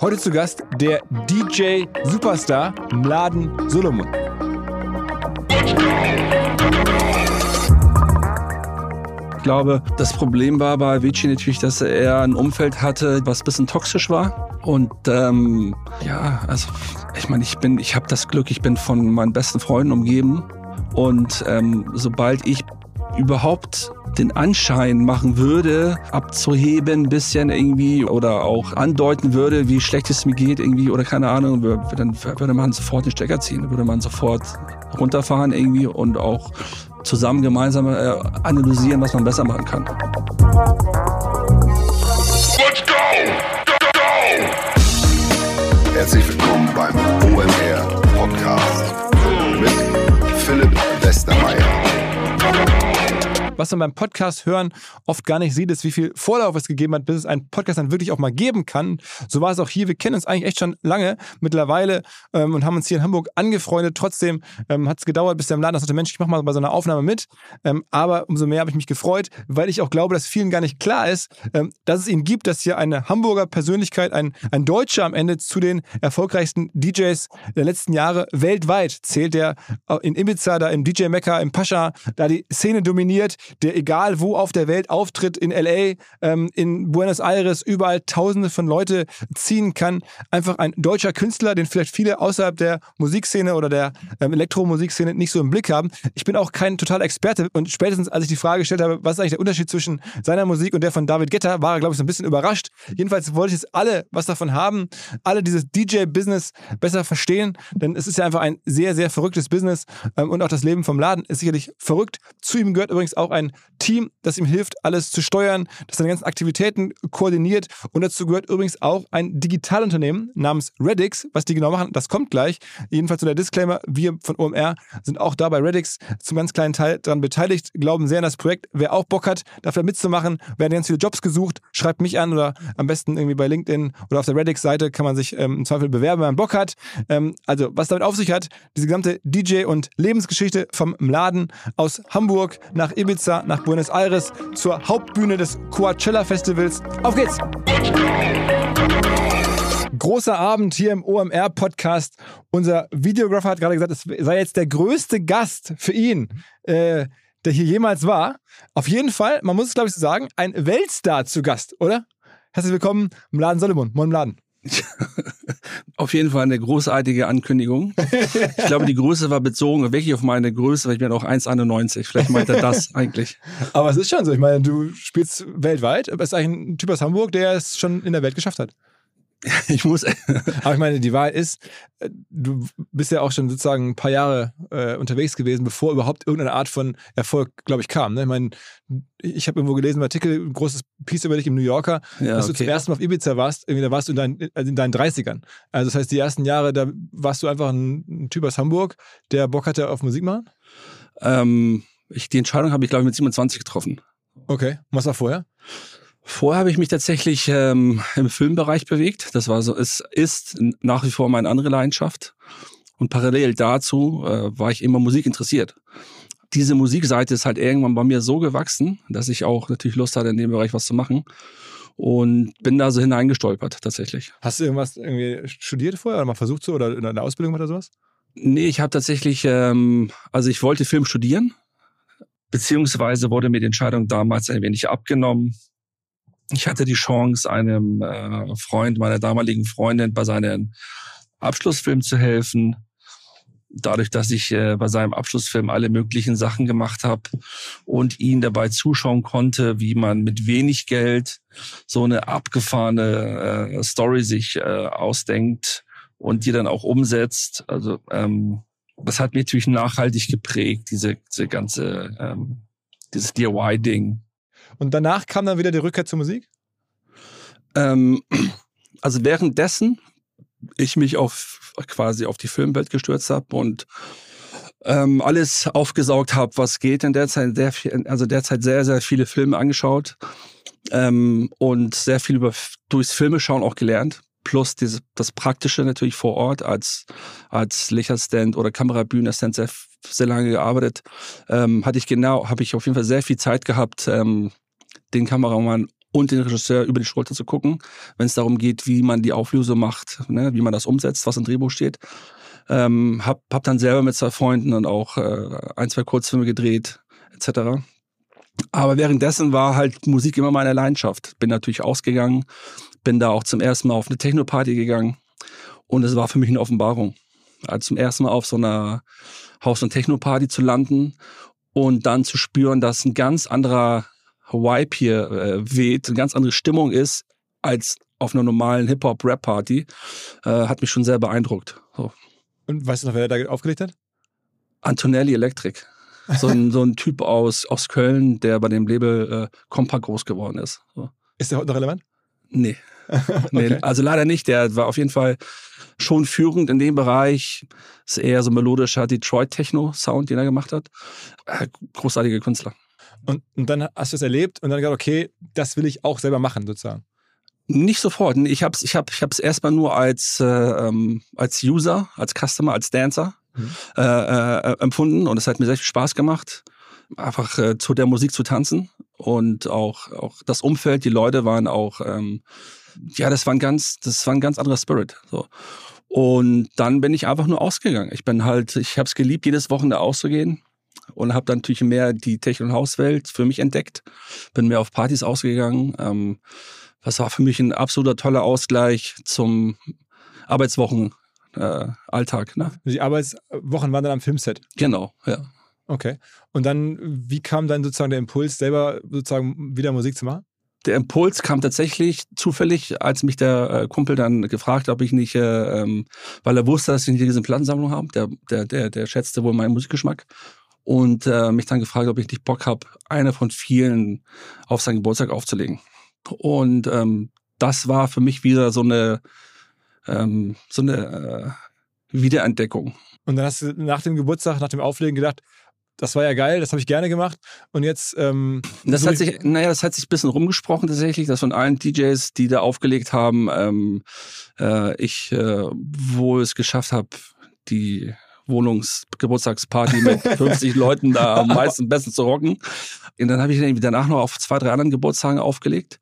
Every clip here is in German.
Heute zu Gast der DJ Superstar Mladen Solomon. Ich glaube, das Problem war bei Avicii natürlich, dass er ein Umfeld hatte, was ein bisschen toxisch war. Und ähm, ja, also ich meine, ich bin, ich habe das Glück, ich bin von meinen besten Freunden umgeben. Und ähm, sobald ich überhaupt den Anschein machen würde, abzuheben ein bisschen irgendwie oder auch andeuten würde, wie schlecht es mir geht irgendwie oder keine Ahnung, dann würde man sofort den Stecker ziehen, würde man sofort runterfahren irgendwie und auch zusammen gemeinsam äh, analysieren, was man besser machen kann. Let's go! Go, go! Herzlich willkommen beim OMR Podcast mit Philipp Westermeier was man beim Podcast hören oft gar nicht sieht, ist, wie viel Vorlauf es gegeben hat, bis es einen Podcast dann wirklich auch mal geben kann. So war es auch hier. Wir kennen uns eigentlich echt schon lange mittlerweile ähm, und haben uns hier in Hamburg angefreundet. Trotzdem ähm, hat es gedauert, bis der im Laden sagte, Mensch, ich mache mal bei so einer Aufnahme mit. Ähm, aber umso mehr habe ich mich gefreut, weil ich auch glaube, dass vielen gar nicht klar ist, ähm, dass es ihn gibt, dass hier eine Hamburger Persönlichkeit, ein, ein Deutscher am Ende zu den erfolgreichsten DJs der letzten Jahre weltweit zählt, der in Ibiza, da im DJ Mecca, im Pascha, da die Szene dominiert, der egal wo auf der Welt auftritt, in LA, ähm, in Buenos Aires, überall Tausende von Leute ziehen kann. Einfach ein deutscher Künstler, den vielleicht viele außerhalb der Musikszene oder der ähm, Elektromusikszene nicht so im Blick haben. Ich bin auch kein totaler Experte und spätestens als ich die Frage gestellt habe, was ist eigentlich der Unterschied zwischen seiner Musik und der von David Guetta, war er, glaube ich, so ein bisschen überrascht. Jedenfalls wollte ich jetzt alle was davon haben, alle dieses DJ-Business besser verstehen, denn es ist ja einfach ein sehr, sehr verrücktes Business ähm, und auch das Leben vom Laden ist sicherlich verrückt. Zu ihm gehört übrigens auch ein ein Team, das ihm hilft, alles zu steuern, das seine ganzen Aktivitäten koordiniert. Und dazu gehört übrigens auch ein Digitalunternehmen namens Redix. Was die genau machen, das kommt gleich. Jedenfalls so der Disclaimer, wir von OMR sind auch da bei Redix zum ganz kleinen Teil daran beteiligt, glauben sehr an das Projekt. Wer auch Bock hat, dafür mitzumachen, werden ganz viele Jobs gesucht, schreibt mich an oder am besten irgendwie bei LinkedIn oder auf der Redix-Seite kann man sich ähm, im Zweifel bewerben, wenn man Bock hat. Ähm, also, was damit auf sich hat, diese gesamte DJ- und Lebensgeschichte vom Laden aus Hamburg nach Ibiza Ibiza nach Buenos Aires zur Hauptbühne des Coachella Festivals. Auf geht's! Großer Abend hier im OMR-Podcast. Unser Videographer hat gerade gesagt, es sei jetzt der größte Gast für ihn, äh, der hier jemals war. Auf jeden Fall, man muss es glaube ich so sagen, ein Weltstar zu Gast, oder? Herzlich willkommen im Laden Solomon. Moin Laden. auf jeden Fall eine großartige Ankündigung. Ich glaube, die Größe war bezogen wirklich auf meine Größe, weil ich bin auch 1,91. Vielleicht meint er das eigentlich. Aber es ist schon so. Ich meine, du spielst weltweit, aber es ist eigentlich ein Typ aus Hamburg, der es schon in der Welt geschafft hat. Ich muss. Aber ich meine, die Wahrheit ist, äh, du bist ja auch schon sozusagen ein paar Jahre äh, unterwegs gewesen, bevor überhaupt irgendeine Art von Erfolg, glaube ich, kam. Ne? Ich meine, ich habe irgendwo gelesen, ein Artikel, ein großes Piece über dich im New Yorker, ja, dass okay. du zum ersten Mal auf Ibiza warst, irgendwie, da warst du in, dein, in deinen 30ern. Also das heißt, die ersten Jahre, da warst du einfach ein, ein Typ aus Hamburg, der Bock hatte auf Musik machen? Ähm, ich, die Entscheidung habe ich, glaube ich, mit 27 getroffen. Okay. was war vorher? Vorher habe ich mich tatsächlich ähm, im Filmbereich bewegt. Das war so, es ist nach wie vor meine andere Leidenschaft. Und parallel dazu äh, war ich immer Musik interessiert. Diese Musikseite ist halt irgendwann bei mir so gewachsen, dass ich auch natürlich Lust hatte, in dem Bereich was zu machen. Und bin da so hineingestolpert, tatsächlich. Hast du irgendwas irgendwie studiert vorher oder mal versucht so oder in einer Ausbildung oder sowas? Nee, ich habe tatsächlich, ähm, also ich wollte Film studieren, beziehungsweise wurde mir die Entscheidung damals ein wenig abgenommen, ich hatte die Chance, einem äh, Freund meiner damaligen Freundin bei seinem Abschlussfilm zu helfen. Dadurch, dass ich äh, bei seinem Abschlussfilm alle möglichen Sachen gemacht habe und ihn dabei zuschauen konnte, wie man mit wenig Geld so eine abgefahrene äh, Story sich äh, ausdenkt und die dann auch umsetzt. Also ähm, das hat mich natürlich nachhaltig geprägt, diese, diese ganze ähm, dieses DIY-Ding. Und danach kam dann wieder die Rückkehr zur Musik? Ähm, also währenddessen ich mich auf quasi auf die Filmwelt gestürzt habe und ähm, alles aufgesaugt habe, was geht in der Zeit, sehr viel, also derzeit sehr, sehr viele Filme angeschaut ähm, und sehr viel über durchs Filme schauen auch gelernt. Plus diese, das Praktische natürlich vor Ort als, als Lichtstand oder Kamerabühnestand sehr, sehr lange gearbeitet. Ähm, hatte ich genau, habe ich auf jeden Fall sehr viel Zeit gehabt, ähm, den Kameramann und den Regisseur über die Schulter zu gucken, wenn es darum geht, wie man die Auflösung macht, ne, wie man das umsetzt, was im Drehbuch steht. Ähm, hab, hab dann selber mit zwei Freunden und auch äh, ein, zwei Kurzfilme gedreht, etc. Aber währenddessen war halt Musik immer meine Leidenschaft. Bin natürlich ausgegangen, bin da auch zum ersten Mal auf eine Techno-Party gegangen und es war für mich eine Offenbarung. Also zum ersten Mal auf so einer Haus- und Techno-Party zu landen und dann zu spüren, dass ein ganz anderer Vibe hier äh, weht, eine ganz andere Stimmung ist als auf einer normalen Hip-Hop-Rap-Party, äh, hat mich schon sehr beeindruckt. So. Und weißt du noch, wer da aufgelegt hat? Antonelli Electric. So ein, so ein Typ aus, aus Köln, der bei dem Label äh, Compact groß geworden ist. So. Ist der heute noch relevant? Nee. nee Okay. Also leider nicht. Der war auf jeden Fall schon führend in dem Bereich. Ist eher so melodischer Detroit-Techno-Sound, den er gemacht hat. Äh, großartiger Künstler. Und, und dann hast du es erlebt und dann gesagt, okay, das will ich auch selber machen, sozusagen. Nicht sofort. Ich habe es ich hab, ich hab's erstmal nur als, äh, ähm, als User, als Customer, als Dancer Mhm. äh, äh, empfunden und es hat mir sehr viel Spaß gemacht, einfach äh, zu der Musik zu tanzen und auch, auch das Umfeld, die Leute waren auch, ähm, ja, das war ein ganz, das war ein ganz anderer Spirit. So. Und dann bin ich einfach nur ausgegangen. Ich bin halt, ich habe es geliebt, jedes Wochenende auszugehen und habe dann natürlich mehr die Techno- und Hauswelt für mich entdeckt. Bin mehr auf Partys ausgegangen. Ähm, das war für mich ein absoluter toller Ausgleich zum Arbeitswochen. Äh, Alltag, ne? Die Arbeitswochen waren dann am Filmset. Genau, ja. Okay. Und dann, wie kam dann sozusagen der Impuls, selber sozusagen wieder Musik zu machen? Der Impuls kam tatsächlich zufällig, als mich der äh, Kumpel dann gefragt hat, ob ich nicht, äh, ähm, weil er wusste, dass ich nicht diese Plattensammlung habe, der, der, der, der schätzte wohl meinen Musikgeschmack und äh, mich dann gefragt, ob ich nicht Bock habe, eine von vielen auf seinen Geburtstag aufzulegen. Und ähm, das war für mich wieder so eine, ähm, so eine äh, Wiederentdeckung. Und dann hast du nach dem Geburtstag, nach dem Auflegen gedacht, das war ja geil, das habe ich gerne gemacht. Und jetzt. Ähm, Das hat ich- sich, naja, das hat sich ein bisschen rumgesprochen tatsächlich, dass von allen DJs, die da aufgelegt haben, ähm, äh, ich äh, wohl es geschafft habe, die Wohnungsgeburtstagsparty mit 50 Leuten da am meisten besten zu rocken. Und dann habe ich irgendwie danach noch auf zwei, drei anderen Geburtstagen aufgelegt.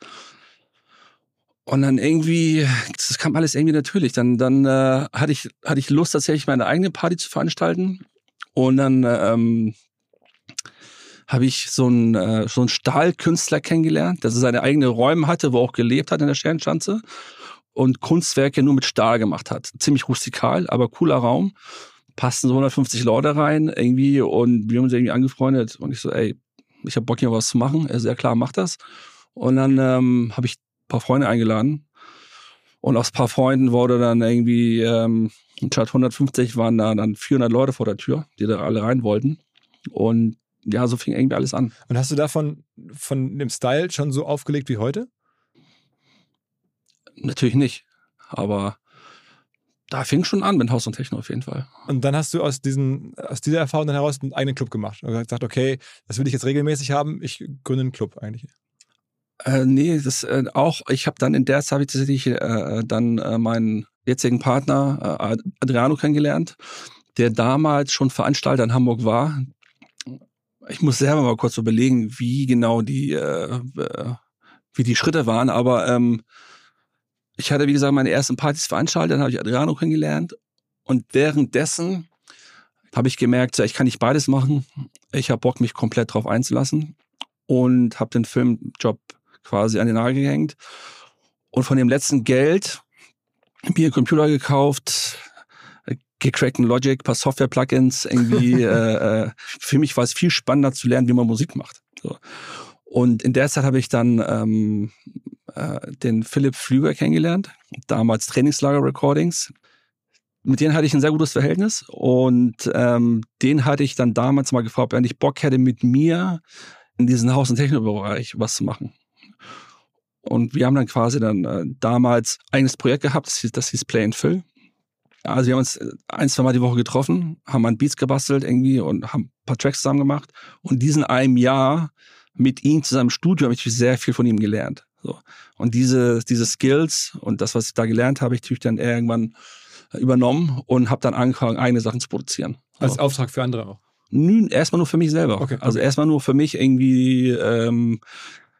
Und dann irgendwie, das kam alles irgendwie natürlich. Dann, dann äh, hatte ich hatte ich Lust tatsächlich meine eigene Party zu veranstalten. Und dann ähm, habe ich so einen, äh, so einen Stahlkünstler kennengelernt, der seine eigenen Räume hatte, wo er auch gelebt hat in der Sternschanze und Kunstwerke nur mit Stahl gemacht hat. Ziemlich rustikal, aber cooler Raum. Passten so 150 Leute rein irgendwie und wir haben uns irgendwie angefreundet und ich so, ey, ich habe Bock hier was zu machen. Er so, ja klar, mach das. Und dann ähm, habe ich ein paar Freunde eingeladen und aus ein paar Freunden wurde dann irgendwie, ähm, statt 150 waren da dann 400 Leute vor der Tür, die da alle rein wollten. Und ja, so fing irgendwie alles an. Und hast du davon von dem Style schon so aufgelegt wie heute? Natürlich nicht. Aber da fing schon an mit Haus und Techno auf jeden Fall. Und dann hast du aus, diesen, aus dieser Erfahrung dann heraus einen eigenen Club gemacht und gesagt, okay, das will ich jetzt regelmäßig haben, ich gründe einen Club eigentlich. Äh, nee, das äh, auch, ich habe dann in der Zeit tatsächlich äh, dann äh, meinen jetzigen Partner äh, Adriano kennengelernt, der damals schon Veranstalter in Hamburg war. Ich muss selber mal kurz überlegen, wie genau die, äh, äh, wie die Schritte waren, aber ähm, ich hatte, wie gesagt, meine ersten Partys veranstaltet, dann habe ich Adriano kennengelernt und währenddessen habe ich gemerkt, ich kann nicht beides machen. Ich habe Bock, mich komplett drauf einzulassen und habe den Filmjob quasi an den Nagel gehängt. Und von dem letzten Geld mir einen Computer gekauft, äh, gecrackten Logic, paar Software-Plugins, irgendwie. äh, äh, für mich war es viel spannender zu lernen, wie man Musik macht. So. Und in der Zeit habe ich dann ähm, äh, den Philipp Flüger kennengelernt, damals Trainingslager Recordings. Mit denen hatte ich ein sehr gutes Verhältnis und ähm, den hatte ich dann damals mal gefragt, ob er nicht Bock hätte, mit mir in diesen Haus- und Technikbereich was zu machen. Und wir haben dann quasi dann äh, damals ein eigenes Projekt gehabt, das hieß, das hieß Play and Fill. Also wir haben uns äh, ein, zwei Mal die Woche getroffen, haben an Beats gebastelt irgendwie und haben ein paar Tracks zusammen gemacht. Und in diesem einem Jahr mit ihm zusammen im Studio habe ich sehr viel von ihm gelernt. So. Und diese, diese Skills und das, was ich da gelernt habe, habe ich natürlich dann irgendwann äh, übernommen und habe dann angefangen, eigene Sachen zu produzieren. So. Als Auftrag für andere auch. Nö, erstmal nur für mich selber. Okay. Also erstmal nur für mich irgendwie, ähm,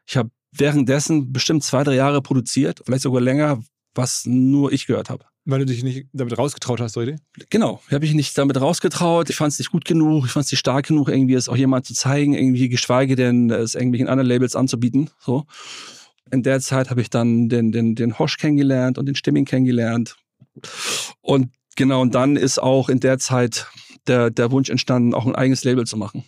ich habe währenddessen bestimmt zwei, drei Jahre produziert, vielleicht sogar länger, was nur ich gehört habe. Weil du dich nicht damit rausgetraut hast, oder? Genau, habe ich nicht damit rausgetraut. Ich fand es nicht gut genug, ich fand es nicht stark genug, irgendwie es auch jemand zu zeigen, irgendwie geschweige denn es irgendwelchen anderen Labels anzubieten. So. In der Zeit habe ich dann den, den, den Hosch kennengelernt und den Stimming kennengelernt. Und genau, und dann ist auch in der Zeit der, der Wunsch entstanden, auch ein eigenes Label zu machen.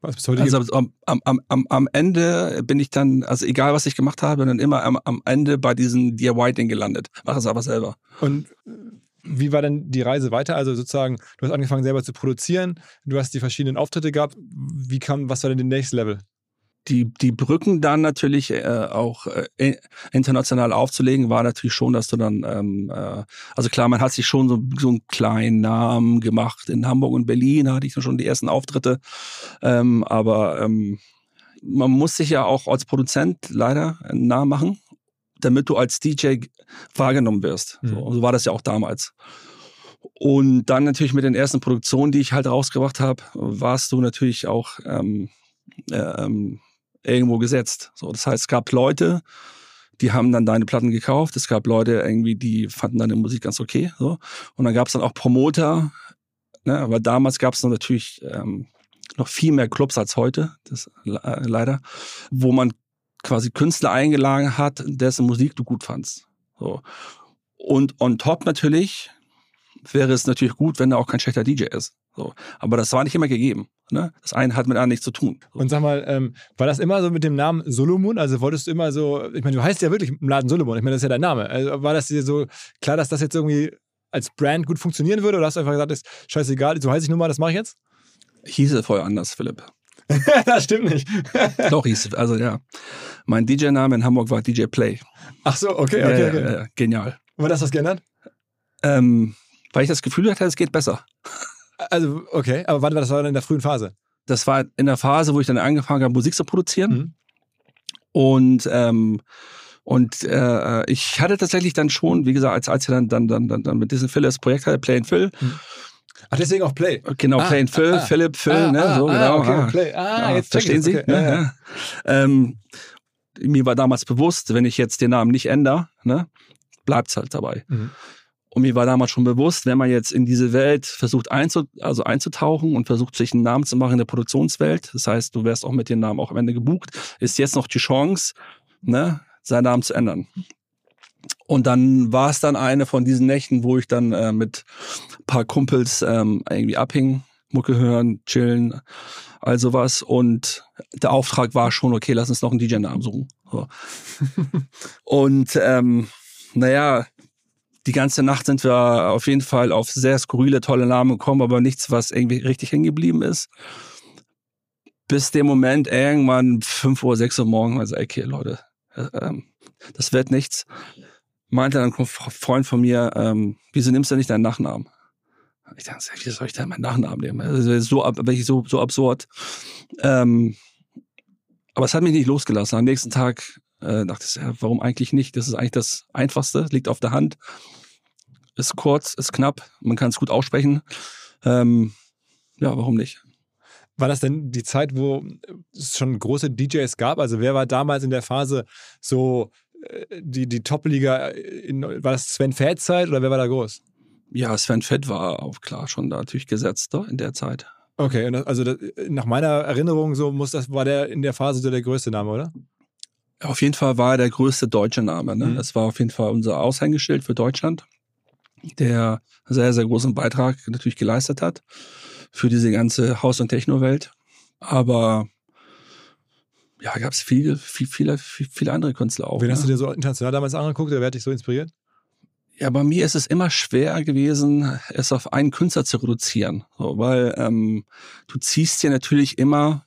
Was bis heute Also am, am, am, am Ende bin ich dann, also egal was ich gemacht habe, dann immer am, am Ende bei diesem DIY-Ding gelandet. Mach es aber selber. Und wie war denn die Reise weiter? Also sozusagen, du hast angefangen selber zu produzieren, du hast die verschiedenen Auftritte gehabt. Wie kam, was war denn der nächste Level? Die, die Brücken dann natürlich äh, auch äh, international aufzulegen, war natürlich schon, dass du dann, ähm, äh, also klar, man hat sich schon so, so einen kleinen Namen gemacht. In Hamburg und Berlin hatte ich dann schon die ersten Auftritte. Ähm, aber ähm, man muss sich ja auch als Produzent leider einen Namen machen, damit du als DJ wahrgenommen wirst. Mhm. So, so war das ja auch damals. Und dann natürlich mit den ersten Produktionen, die ich halt rausgebracht habe, warst du natürlich auch ähm, ähm, irgendwo gesetzt. So, das heißt, es gab Leute, die haben dann deine Platten gekauft. Es gab Leute irgendwie, die fanden deine Musik ganz okay. So. Und dann gab es dann auch Promoter. Ne? Aber damals gab es natürlich ähm, noch viel mehr Clubs als heute, das äh, leider, wo man quasi Künstler eingeladen hat, dessen Musik du gut fandst. So. Und on top natürlich wäre es natürlich gut, wenn da auch kein schlechter DJ ist. So. Aber das war nicht immer gegeben. Ne? Das eine hat mit einem nichts zu tun. Und sag mal, ähm, war das immer so mit dem Namen Solomon? Also wolltest du immer so, ich meine, du heißt ja wirklich im Laden Solomon, ich meine, das ist ja dein Name. Also war das dir so klar, dass das jetzt irgendwie als Brand gut funktionieren würde? Oder hast du einfach gesagt, ist scheißegal, so heiße ich nun mal, das mache ich jetzt? Hieß es vorher anders, Philipp. das stimmt nicht. Doch, hieß es. Also ja. Mein DJ-Name in Hamburg war DJ Play. Ach so, okay, okay, ja, okay. ja, ja, genial. Aber das was geändert? Ähm, weil ich das Gefühl hatte, es geht besser. Also, okay, aber wann war das war dann in der frühen Phase? Das war in der Phase, wo ich dann angefangen habe, Musik zu produzieren. Mhm. Und ähm, und äh, ich hatte tatsächlich dann schon, wie gesagt, als, als ich dann, dann, dann, dann, dann mit diesem Phil das Projekt hatte, Play and Phil, Ach, deswegen auch Play. genau, Ah, Play and Phil, ah, Philipp, Phil, ah, ne, ah, so ah, genau. Okay, ah. Play. Ah, Ja, jetzt verstehen Sie? Okay. Ja, Ja, ja. Ähm, mir war damals bewusst, wenn ich jetzt den Namen nicht ändere, ne, bleibt's halt dabei. Mhm. Und mir war damals schon bewusst, wenn man jetzt in diese Welt versucht einzu, also einzutauchen und versucht, sich einen Namen zu machen in der Produktionswelt, das heißt, du wärst auch mit dem Namen auch am Ende gebucht, ist jetzt noch die Chance, ne, seinen Namen zu ändern. Und dann war es dann eine von diesen Nächten, wo ich dann äh, mit ein paar Kumpels ähm, irgendwie abhing, Mucke hören, chillen, all sowas. Und der Auftrag war schon, okay, lass uns noch einen DJ-Namen suchen. So. und ähm, naja, die ganze Nacht sind wir auf jeden Fall auf sehr skurrile, tolle Namen gekommen, aber nichts, was irgendwie richtig hängen geblieben ist. Bis dem Moment irgendwann 5 Uhr, 6 Uhr morgens, also okay, Leute, äh, ähm, das wird nichts. Meinte dann ein Freund von mir, ähm, wieso nimmst du nicht deinen Nachnamen? Ich dachte, wie soll ich denn meinen Nachnamen nehmen? Ist so, wirklich so, so absurd. Ähm, aber es hat mich nicht losgelassen. Am nächsten Tag äh, dachte ich, ja, warum eigentlich nicht? Das ist eigentlich das Einfachste, liegt auf der Hand. Ist kurz, ist knapp, man kann es gut aussprechen. Ähm, ja, warum nicht? War das denn die Zeit, wo es schon große DJs gab? Also wer war damals in der Phase so äh, die, die Top-Liga? War das Sven Feld Zeit oder wer war da groß? Ja, Sven Fett war auch klar schon da natürlich gesetzt doch, in der Zeit. Okay, also das, nach meiner Erinnerung so muss das war der in der Phase so der größte Name, oder? Auf jeden Fall war er der größte deutsche Name. Ne? Mhm. Das war auf jeden Fall unser Aushängeschild für Deutschland, der sehr, sehr großen Beitrag natürlich geleistet hat für diese ganze Haus- und Techno-Welt. Aber ja, gab es viel, viel, viele, viel, viele andere Künstler auch. Wen ne? hast du dir so international damals angeguckt oder wer hat dich so inspiriert? Ja, bei mir ist es immer schwer gewesen, es auf einen Künstler zu reduzieren, so, weil ähm, du ziehst dir natürlich immer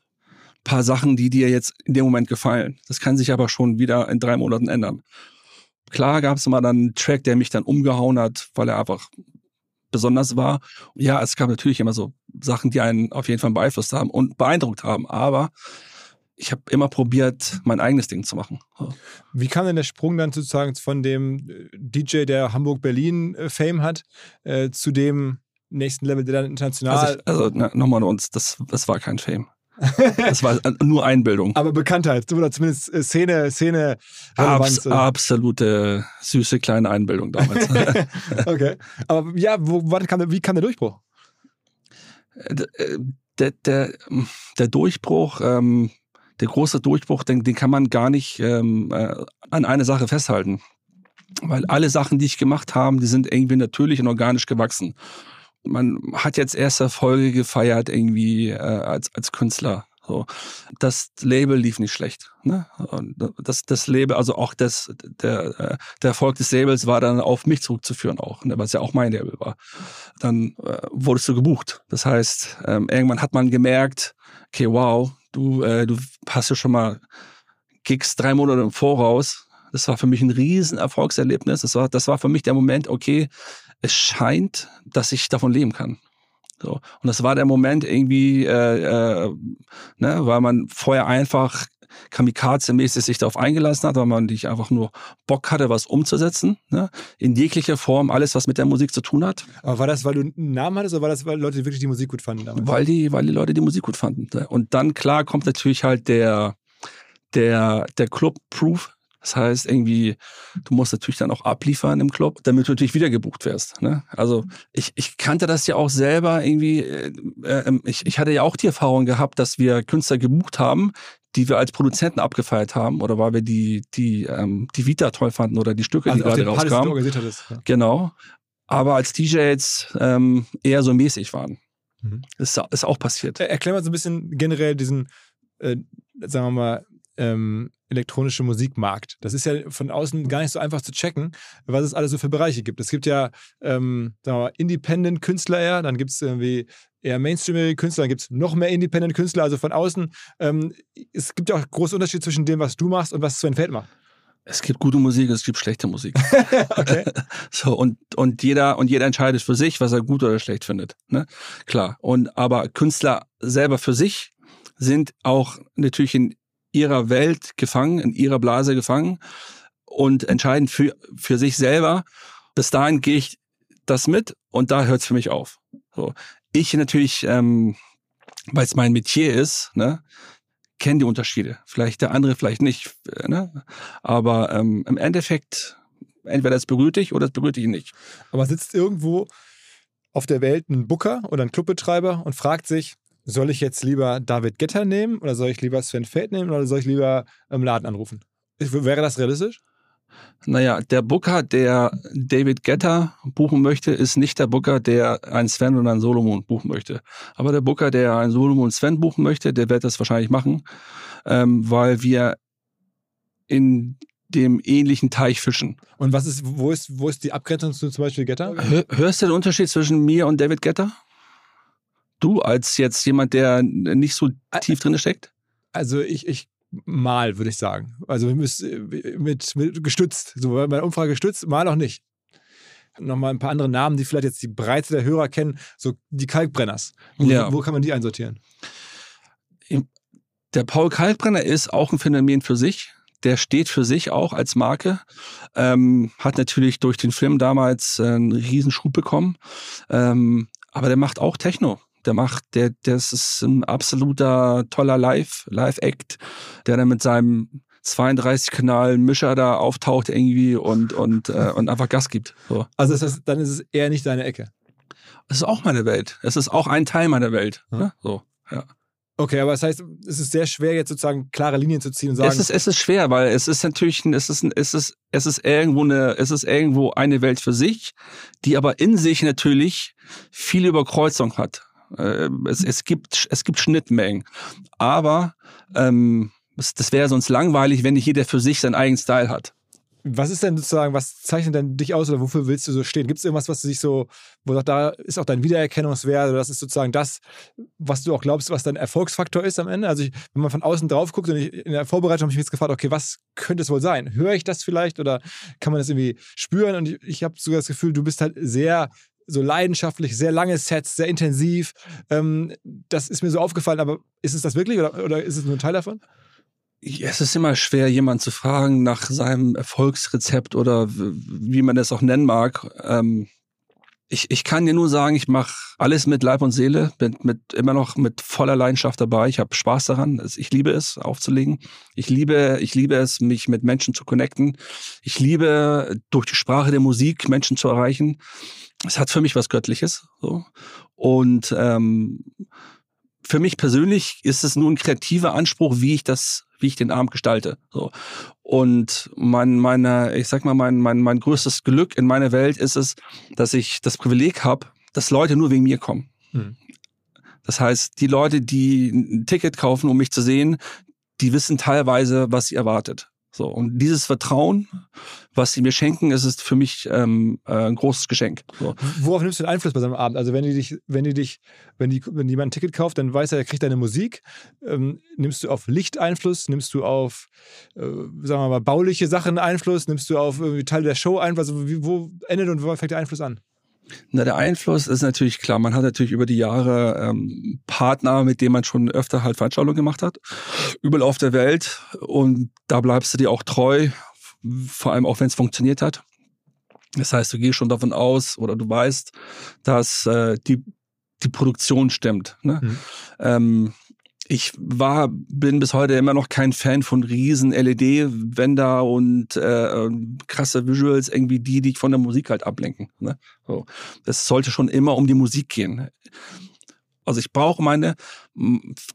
paar Sachen, die dir jetzt in dem Moment gefallen. Das kann sich aber schon wieder in drei Monaten ändern. Klar gab es mal dann einen Track, der mich dann umgehauen hat, weil er einfach besonders war. Ja, es gab natürlich immer so Sachen, die einen auf jeden Fall beeinflusst haben und beeindruckt haben, aber ich habe immer probiert, mein eigenes Ding zu machen. Wie kam denn der Sprung dann sozusagen von dem äh, DJ, der Hamburg-Berlin-Fame hat, äh, zu dem nächsten Level, der dann international. Also, ich- also na, nochmal uns, das, das war kein Fame. Das war nur Einbildung. Aber Bekanntheit oder zumindest äh, Szene, Szene. Abs absolute süße kleine Einbildung damals. okay. Aber ja, wo, wann kam, wie kam der Durchbruch? Äh, der, der, der Durchbruch, ähm, der große Durchbruch, den, den kann man gar nicht ähm, äh, an eine Sache festhalten. Weil alle Sachen, die ich gemacht habe, die sind irgendwie natürlich und organisch gewachsen man hat jetzt erste Erfolge gefeiert irgendwie äh, als, als Künstler. So. Das Label lief nicht schlecht. Ne? Und das, das Label, also auch das, der, äh, der Erfolg des Labels war dann auf mich zurückzuführen auch, ne? was ja auch mein Label war. Dann äh, wurdest du gebucht. Das heißt, ähm, irgendwann hat man gemerkt, okay, wow, du, äh, du hast ja schon mal Gigs drei Monate im Voraus. Das war für mich ein riesen Erfolgserlebnis. Das war, das war für mich der Moment, okay, es scheint, dass ich davon leben kann. So. Und das war der Moment irgendwie, äh, äh, ne, weil man vorher einfach kamikaze-mäßig sich darauf eingelassen hat, weil man nicht einfach nur Bock hatte, was umzusetzen, ne? in jeglicher Form, alles, was mit der Musik zu tun hat. Aber war das, weil du einen Namen hattest oder war das, weil Leute wirklich die Musik gut fanden damals? Weil die, weil die Leute die Musik gut fanden. Ne? Und dann, klar, kommt natürlich halt der, der, der Club-Proof, das heißt, irgendwie, du musst natürlich dann auch abliefern im Club, damit du natürlich wieder gebucht wirst. Ne? Also ich, ich kannte das ja auch selber irgendwie. Äh, äh, ich, ich hatte ja auch die Erfahrung gehabt, dass wir Künstler gebucht haben, die wir als Produzenten abgefeiert haben oder weil wir die, die, ähm, die Vita toll fanden oder die Stücke, also die gerade rauskamen. Ja. Genau. Aber als DJs ähm, eher so mäßig waren. Mhm. Ist, ist auch passiert. Erklär mal so ein bisschen generell diesen, äh, sagen wir mal, ähm, elektronische Musikmarkt. Das ist ja von außen gar nicht so einfach zu checken, was es alles so für Bereiche gibt. Es gibt ja ähm, Independent-Künstler eher, dann gibt es irgendwie eher mainstreamige Künstler, dann gibt es noch mehr Independent-Künstler. Also von außen, ähm, es gibt ja auch große Unterschiede zwischen dem, was du machst und was Sven Feld macht. Es gibt gute Musik, es gibt schlechte Musik. okay. So, und, und jeder, und jeder entscheidet für sich, was er gut oder schlecht findet. Ne? Klar. Und aber Künstler selber für sich sind auch natürlich in ihrer Welt gefangen, in ihrer Blase gefangen und entscheiden für, für sich selber. Bis dahin gehe ich das mit und da hört es für mich auf. So. Ich natürlich, ähm, weil es mein Metier ist, ne, kenne die Unterschiede. Vielleicht der andere, vielleicht nicht. Äh, ne? Aber ähm, im Endeffekt, entweder es berührt dich oder es berührt dich nicht. Aber sitzt irgendwo auf der Welt ein Booker oder ein Clubbetreiber und fragt sich, soll ich jetzt lieber David Getter nehmen oder soll ich lieber Sven Feld nehmen oder soll ich lieber im Laden anrufen? Wäre das realistisch? Naja, der Booker, der David Getter buchen möchte, ist nicht der Booker, der einen Sven oder einen Solomon buchen möchte. Aber der Booker, der einen Solomon und Sven buchen möchte, der wird das wahrscheinlich machen, ähm, weil wir in dem ähnlichen Teich fischen. Und was ist, wo ist, wo ist die Abgrenzung zu zum Beispiel Getter? Hörst du den Unterschied zwischen mir und David Getter? Du als jetzt jemand, der nicht so tief drin steckt? Also ich, ich mal, würde ich sagen. Also mit, mit, mit gestützt, so bei der Umfrage gestützt, mal auch nicht. Nochmal ein paar andere Namen, die vielleicht jetzt die Breite der Hörer kennen, so die Kalkbrenners. Wo, ja. wo kann man die einsortieren? Der Paul Kalkbrenner ist auch ein Phänomen für sich. Der steht für sich auch als Marke. Ähm, hat natürlich durch den Film damals einen Riesenschub bekommen. Ähm, aber der macht auch Techno der macht, der, das ist ein absoluter toller Live, Live-Act, der dann mit seinem 32 Kanal Mischer da auftaucht irgendwie und und äh, und einfach Gas gibt. So. Also das heißt, dann ist es eher nicht deine Ecke. Es ist auch meine Welt. Es ist auch ein Teil meiner Welt. Ne? So, ja. Okay, aber das heißt, es ist sehr schwer, jetzt sozusagen klare Linien zu ziehen und sagen. Es ist, es ist schwer, weil es ist natürlich, es ist, es ist, es ist irgendwo eine, es ist irgendwo eine Welt für sich, die aber in sich natürlich viele Überkreuzung hat. Äh, es, es, gibt, es gibt Schnittmengen. Aber ähm, das, wäre sonst langweilig, wenn nicht jeder für sich seinen eigenen Style hat. Was ist denn sozusagen, was zeichnet denn dich aus oder wofür willst du so stehen? Gibt es irgendwas, was du sich so, wo du sagst, da ist auch dein Wiedererkennungswert oder das ist sozusagen das, was du auch glaubst, was dein Erfolgsfaktor ist am Ende? Also, ich, wenn man von außen drauf guckt und ich, in der Vorbereitung habe ich mich jetzt gefragt, okay, was könnte es wohl sein? Höre ich das vielleicht oder kann man das irgendwie spüren? Und ich, ich habe sogar das Gefühl, du bist halt sehr so leidenschaftlich, sehr lange Sets, sehr intensiv. Ähm, das ist mir so aufgefallen, aber ist es das wirklich oder, oder ist es nur ein Teil davon? Es ist immer schwer, jemanden zu fragen nach seinem Erfolgsrezept oder wie man das auch nennen mag. Ähm, ich, ich kann dir nur sagen, ich mache alles mit Leib und Seele, bin mit, immer noch mit voller Leidenschaft dabei. Ich habe Spaß daran. Ich liebe es, aufzulegen. Ich liebe, ich liebe es, mich mit Menschen zu connecten. Ich liebe, durch die Sprache der Musik Menschen zu erreichen. Es hat für mich was Göttliches. So. Und ähm, für mich persönlich ist es nur ein kreativer Anspruch, wie ich das, wie ich den Abend gestalte. So. Und mein, meine, ich sag mal, mein, mein, mein größtes Glück in meiner Welt ist es, dass ich das Privileg habe, dass Leute nur wegen mir kommen. Hm. Das heißt, die Leute, die ein Ticket kaufen, um mich zu sehen, die wissen teilweise, was sie erwartet. So, und dieses Vertrauen, was sie mir schenken, ist es für mich ähm, äh, ein großes Geschenk. So. Worauf nimmst du den Einfluss bei so einem Abend? Also wenn die dich, wenn die dich, wenn die, wenn jemand ein Ticket kauft, dann weiß er, er kriegt deine Musik. Ähm, nimmst du auf Licht Einfluss? Nimmst du auf, äh, sagen wir mal, bauliche Sachen Einfluss? Nimmst du auf irgendwie Teile der Show Einfluss? Also wie, wo endet und wo fängt der Einfluss an? Na, der Einfluss ist natürlich klar. Man hat natürlich über die Jahre ähm, Partner, mit denen man schon öfter halt Veranstaltungen gemacht hat, überall auf der Welt. Und da bleibst du dir auch treu, vor allem auch wenn es funktioniert hat. Das heißt, du gehst schon davon aus oder du weißt, dass äh, die, die Produktion stimmt. Ne? Mhm. Ähm, ich war, bin bis heute immer noch kein Fan von riesen LED-Wender und äh, krasse Visuals, irgendwie die, die von der Musik halt ablenken. Ne? So. Es sollte schon immer um die Musik gehen. Also ich brauche meine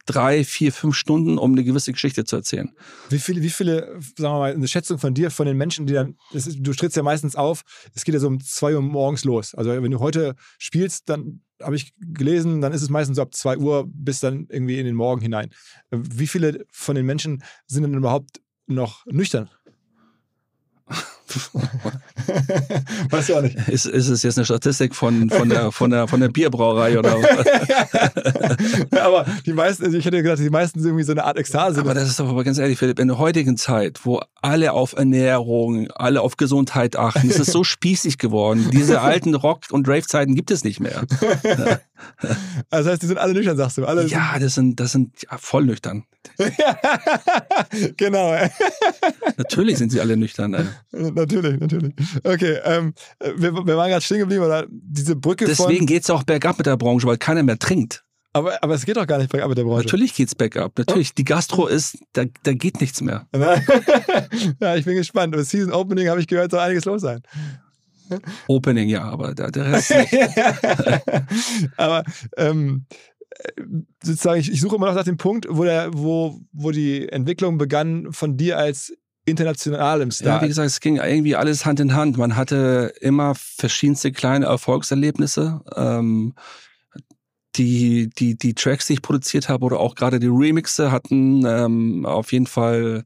drei, vier, fünf Stunden, um eine gewisse Geschichte zu erzählen. Wie viele, wie viele, sagen wir mal, eine Schätzung von dir, von den Menschen, die dann, ist, du trittst ja meistens auf, es geht ja so um zwei Uhr morgens los. Also wenn du heute spielst, dann habe ich gelesen, dann ist es meistens so ab 2 Uhr bis dann irgendwie in den Morgen hinein. Wie viele von den Menschen sind denn überhaupt noch nüchtern? Weißt du auch nicht. Ist, ist es jetzt eine Statistik von, von, der, von, der, von der Bierbrauerei oder was? aber die meisten, also ich hätte gedacht, die meisten sind irgendwie so eine Art Ekstase. Aber das ist doch aber ganz ehrlich, Philipp, in der heutigen Zeit, wo alle auf Ernährung, alle auf Gesundheit achten, ist es so spießig geworden. Diese alten Rock- und Rave-Zeiten gibt es nicht mehr. also das heißt, die sind alle nüchtern, sagst du? Alle ja, das sind, das sind ja, voll nüchtern. genau. Natürlich sind sie alle nüchtern. Ey. Natürlich, natürlich. Okay, ähm, wir, wir waren gerade stehen geblieben, oder diese Brücke Deswegen geht es auch bergab mit der Branche, weil keiner mehr trinkt. Aber, aber es geht doch gar nicht bergab mit der Branche. Natürlich geht es bergab. Natürlich, die Gastro ist, da, da geht nichts mehr. ja, ich bin gespannt. Und Season Opening habe ich gehört, soll einiges los sein. Opening, ja, aber der, der Rest aber ähm, sozusagen, ich, ich, suche immer noch nach dem Punkt, wo, der, wo, wo die Entwicklung begann von dir als internationalem Star. Ja, wie gesagt, es ging irgendwie alles Hand in Hand. Man hatte immer verschiedenste kleine Erfolgserlebnisse. Ähm, die, die, die Tracks, die ich produziert habe, oder auch gerade die Remixe hatten ähm, auf jeden Fall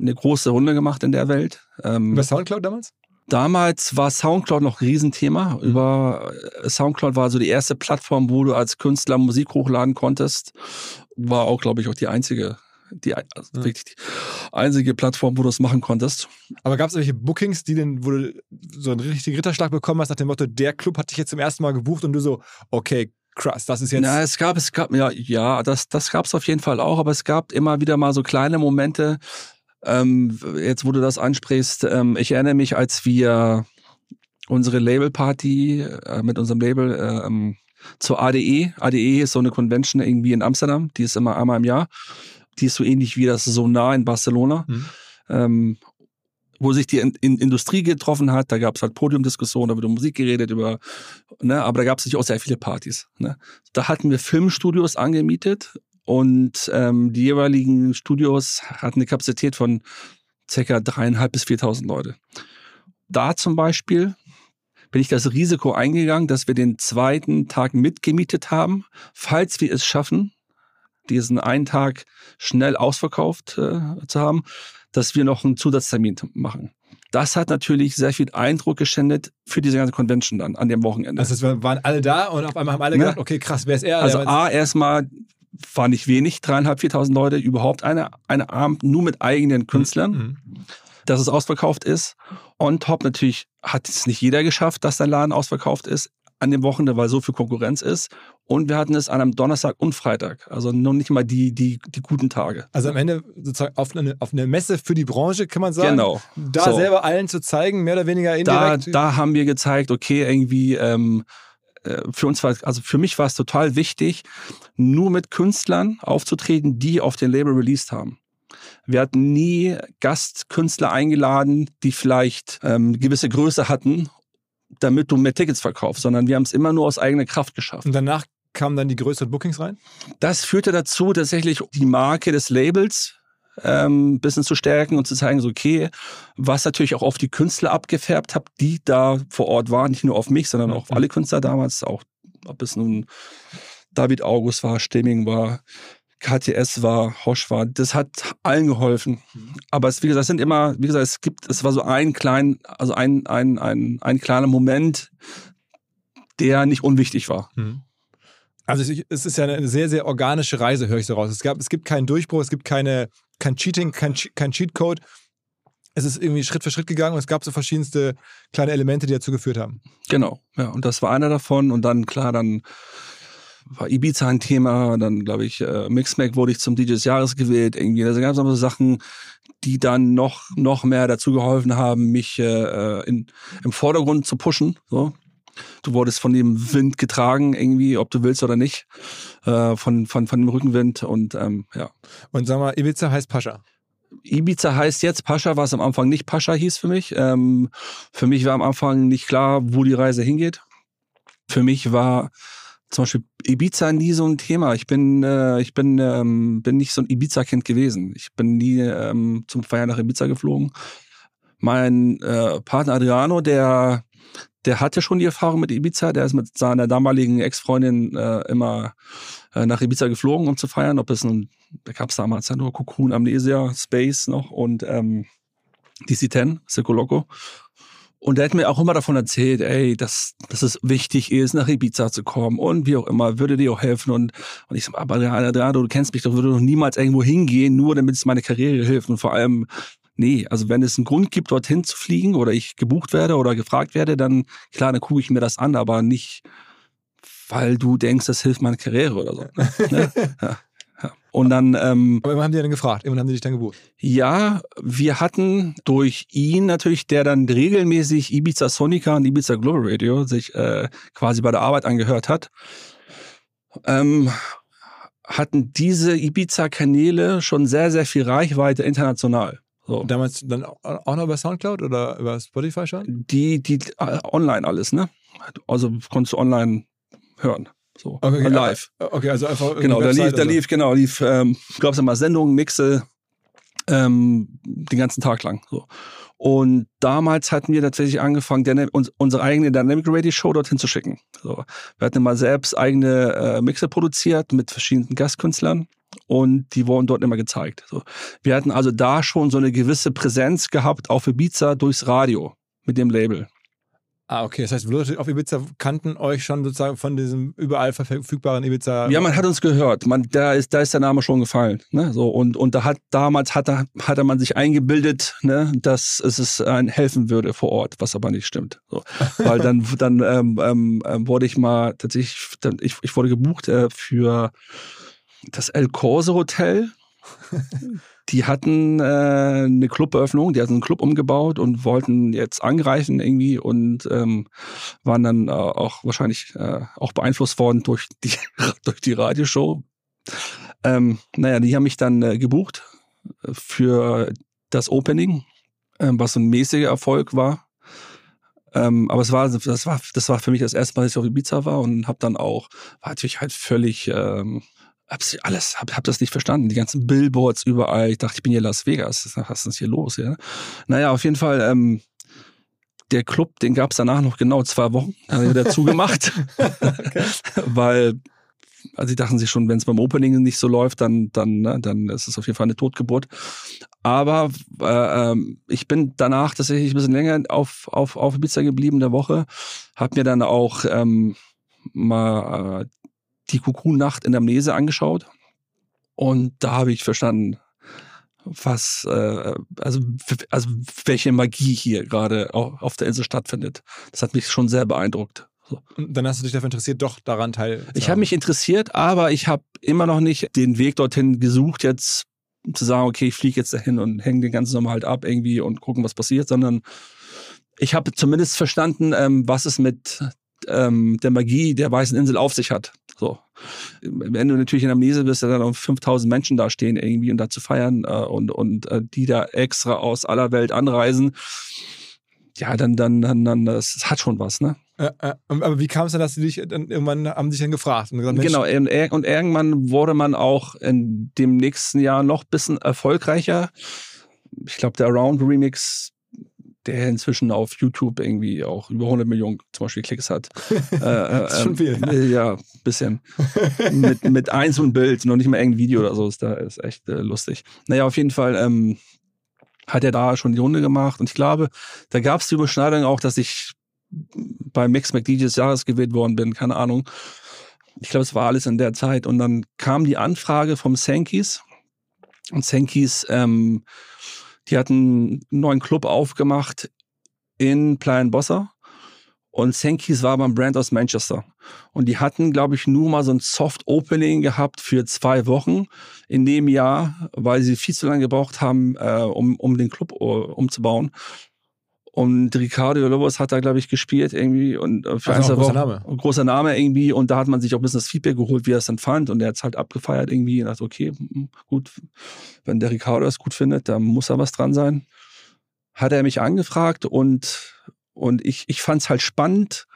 eine große Runde gemacht in der Welt. Ähm, Über Soundcloud damals? Damals war Soundcloud noch ein Riesenthema. Mhm. Über äh, Soundcloud war so die erste Plattform, wo du als Künstler Musik hochladen konntest. War auch, glaube ich, auch die einzige, die, also ja. wirklich die einzige Plattform, wo du das machen konntest. Aber gab es welche Bookings, die denn, wo du so einen richtigen Ritterschlag bekommen hast, nach dem Motto, der Club hat dich jetzt zum ersten Mal gebucht und du so, okay, krass, das ist jetzt. Ja, es gab, es gab, ja, ja, das, das gab es auf jeden Fall auch, aber es gab immer wieder mal so kleine Momente, ähm, jetzt, wo du das ansprichst, ähm, ich erinnere mich, als wir unsere Label-Party äh, mit unserem Label ähm, zur ADE. ADE ist so eine Convention irgendwie in Amsterdam, die ist immer einmal im Jahr. Die ist so ähnlich wie das Sonar in Barcelona. Mhm. Ähm, wo sich die in in Industrie getroffen hat, da gab es halt Podiumdiskussionen, da wurde Musik geredet über, ne, aber da gab es natürlich auch sehr viele Partys. Ne. Da hatten wir Filmstudios angemietet und ähm, die jeweiligen Studios hatten eine Kapazität von circa dreieinhalb bis viertausend Leute. Da zum Beispiel bin ich das Risiko eingegangen, dass wir den zweiten Tag mitgemietet haben, falls wir es schaffen, diesen einen Tag schnell ausverkauft äh, zu haben, dass wir noch einen Zusatztermin machen. Das hat natürlich sehr viel Eindruck geschändet für diese ganze Convention dann an dem Wochenende. Also es waren alle da und auf einmal haben alle ne? gedacht, okay, krass, wer ist er? Also A, erstmal war nicht wenig, dreieinhalb, viertausend Leute, überhaupt eine, eine Abend nur mit eigenen Künstlern, mhm. dass es ausverkauft ist. On top natürlich hat es nicht jeder geschafft, dass der Laden ausverkauft ist. An dem Wochenende, weil so viel Konkurrenz ist. Und wir hatten es an einem Donnerstag und Freitag. Also noch nicht mal die, die, die guten Tage. Also am Ende sozusagen auf eine, auf eine Messe für die Branche, kann man sagen. Genau. Da So. selber allen zu zeigen, mehr oder weniger Da, indirekt. da haben wir gezeigt, okay, irgendwie, ähm, äh, für uns war, also für mich war es total wichtig, nur mit Künstlern aufzutreten, die auf den Label released haben. Wir hatten nie Gastkünstler eingeladen, die vielleicht ähm, gewisse Größe hatten, damit du mehr Tickets verkaufst, sondern wir haben es immer nur aus eigener Kraft geschafft. Und danach kamen dann die größeren Bookings rein. Das führte dazu, tatsächlich die Marke des Labels ähm, ein bisschen zu stärken und zu zeigen, so okay, was natürlich auch auf die Künstler abgefärbt hat, die da vor Ort waren, nicht nur auf mich, sondern auch auf alle Künstler damals, auch ob es nun David August war, Stimming war, KTS war, Hosch war, das hat allen geholfen. Aber es, wie gesagt, es sind immer, wie gesagt, es gibt, es war so ein klein, also ein, ein, ein, ein kleiner Moment, der nicht unwichtig war. Also es- ist ja eine sehr, sehr organische Reise, höre ich so raus. Es, gab, es gibt keinen Durchbruch, es gibt keine, kein Cheating, kein, kein Cheatcode. Es ist irgendwie Schritt für Schritt gegangen und es gab so verschiedenste kleine Elemente, die dazu geführt haben. Genau, ja, und das war einer davon. Und dann, klar, dann war Ibiza ein Thema, dann glaube ich, äh, Mixmac wurde ich zum DJ des Jahres gewählt, irgendwie. Also gab es so Sachen, die dann noch, noch mehr dazu geholfen haben, mich äh, in, im Vordergrund zu pushen. So. Du wurdest von dem Wind getragen, irgendwie, ob du willst oder nicht, äh, von, von, von dem Rückenwind. Und ähm, ja. Und sag mal, Ibiza heißt Pascha. Ibiza heißt jetzt Pascha, was am Anfang nicht Pascha hieß für mich. Ähm, für mich war am Anfang nicht klar, wo die Reise hingeht. Für mich war zum Beispiel Ibiza nie so ein Thema. Ich bin, äh, ich bin, ähm, bin nicht so ein Ibiza-Kind gewesen. Ich bin nie ähm, zum Feiern nach Ibiza geflogen. Mein äh, Partner Adriano, der, der hatte schon die Erfahrung mit Ibiza. Der ist mit seiner damaligen Ex-Freundin äh, immer äh, nach Ibiza geflogen, um zu feiern. Ob es nun, da gab es damals ja nur Cocoon, Amnesia, Space noch und ähm, DC-10, Circo Loco. Und er hat mir auch immer davon erzählt, ey, dass, dass es wichtig ist, nach Ibiza zu kommen und wie auch immer, würde dir auch helfen. Und, und ich so, aber Adriano, du kennst mich doch, würde doch niemals irgendwo hingehen, nur damit es meine Karriere hilft. Und vor allem, nee, also wenn es einen Grund gibt, dorthin zu fliegen oder ich gebucht werde oder gefragt werde, dann klar, dann gucke ich mir das an, aber nicht, weil du denkst, das hilft meine Karriere oder so. Ne? ja. Und dann, ähm, Aber immer haben die dann gefragt, irgendwann haben die dich dann gebucht. ja, wir hatten durch ihn natürlich, der dann regelmäßig Ibiza Sonica und Ibiza Global Radio sich äh, quasi bei der Arbeit angehört hat, ähm, hatten diese Ibiza-Kanäle schon sehr, sehr viel Reichweite international. So. Damals dann auch auch noch über Soundcloud oder über Spotify schon? Die, die äh, online alles, ne? Also konntest du online hören. So. Okay, live. Okay, also einfach Genau, da lief, da oder so. lief, genau, lief, ähm, gab es immer Sendungen, Mixe, ähm, den ganzen Tag lang. So. Und damals hatten wir tatsächlich angefangen, Dyna- uns, unsere eigene Dynamic Radio Show dorthin zu schicken. So. Wir hatten mal selbst eigene äh, Mixe produziert mit verschiedenen Gastkünstlern und die wurden dort immer gezeigt. So. Wir hatten also da schon so eine gewisse Präsenz gehabt auf Ibiza durchs Radio mit dem Label. Ah, okay. Das heißt, Leute auf Ibiza kannten euch schon sozusagen von diesem überall verfügbaren Ibiza. Ja, man hat uns gehört. Man, da ist, da ist der Name schon gefallen. Ne? So und und da hat damals hatte, hatte man sich eingebildet, ne, dass es es ein helfen würde vor Ort, was aber nicht stimmt. So, weil dann dann ähm, ähm, ähm, wurde ich mal tatsächlich, ich, ich wurde gebucht äh, für das El Corso Hotel. Die hatten äh, eine Cluberöffnung, die hatten einen Club umgebaut und wollten jetzt angreifen irgendwie und ähm, waren dann äh, auch wahrscheinlich äh, auch beeinflusst worden durch die, durch die Radioshow. Ähm, naja, die haben mich dann äh, gebucht äh, für das Opening, ähm, was ein mäßiger Erfolg war. Ähm, aber es war, das war, das war für mich das erste Mal, dass ich auf Ibiza war und habe dann auch, war natürlich halt völlig, ähm, hab's alles, hab, hab das nicht verstanden. Die ganzen Billboards überall. Ich dachte, ich bin hier Las Vegas. Was ist denn hier los? Ja? Naja, auf jeden Fall, ähm, der Club, den gab es danach noch genau zwei Wochen. Da haben wir wieder zugemacht. Weil, also die dachten sich schon, wenn es beim Opening nicht so läuft, dann, dann, ne, dann ist es auf jeden Fall eine Totgeburt. Aber äh, ähm, ich bin danach tatsächlich ein bisschen länger auf, auf, auf Ibiza geblieben der Woche. Hab mir dann auch ähm, mal äh, die Kuckuck-Nacht in der Amnese angeschaut. Und da habe ich verstanden, was, äh, also, also welche Magie hier gerade au- auf der Insel stattfindet. Das hat mich schon sehr beeindruckt. So. Und dann hast du dich dafür interessiert, doch daran teil. Ich habe mich interessiert, aber ich habe immer noch nicht den Weg dorthin gesucht, jetzt zu sagen, okay, ich fliege jetzt dahin und hänge den ganzen Sommer halt ab irgendwie und gucken, was passiert, sondern ich habe zumindest verstanden, ähm, was es mit ähm, der Magie der Weißen Insel auf sich hat. So. Wenn du natürlich in Amnesia bist, dann auch 5000 Menschen da stehen irgendwie und da zu feiern äh, und, und äh, die da extra aus aller Welt anreisen, ja, dann, dann, dann, dann, das hat schon was, ne? Äh, äh, aber wie kam es dann, dass sie dich dann irgendwann haben sich dann gefragt und gesagt, Genau, und, und irgendwann wurde man auch in dem nächsten Jahr noch bisschen erfolgreicher. Ich glaube, der Around Remix, der inzwischen auf YouTube irgendwie auch über 100 Millionen zum Beispiel Klicks hat. äh, äh, ist schon viel, äh, Ja, bisschen. mit, mit eins und Bild, noch nicht mal irgendein Video oder so, ist da ist echt äh, lustig. Naja, auf jeden Fall ähm, hat er da schon die Runde gemacht und ich glaube, da gab es die Überschneidung auch, dass ich bei Mix McDJ des Jahres gewählt worden bin, keine Ahnung. Ich glaube, es war alles in der Zeit. Und dann kam die Anfrage vom Sankis. Und Sankis, ähm, die hatten einen neuen Club aufgemacht in Playa Bossa. Und Sankis war beim Brand aus Manchester. Und die hatten, glaube ich, nur mal so ein Soft-Opening gehabt für zwei Wochen in dem Jahr, weil sie viel zu lange gebraucht haben, äh, um, um den Club äh, umzubauen. Und Ricardo Lobos hat da, glaube ich, gespielt irgendwie und äh, für Also ein, großer. Name. Ein großer Name irgendwie und da hat man sich auch ein bisschen das Feedback geholt, wie er es dann fand und er hat es halt abgefeiert irgendwie und dachte, okay, gut, wenn der Ricardo das gut findet, dann muss da was dran sein. Hat er mich angefragt und, und ich, ich fand es halt spannend,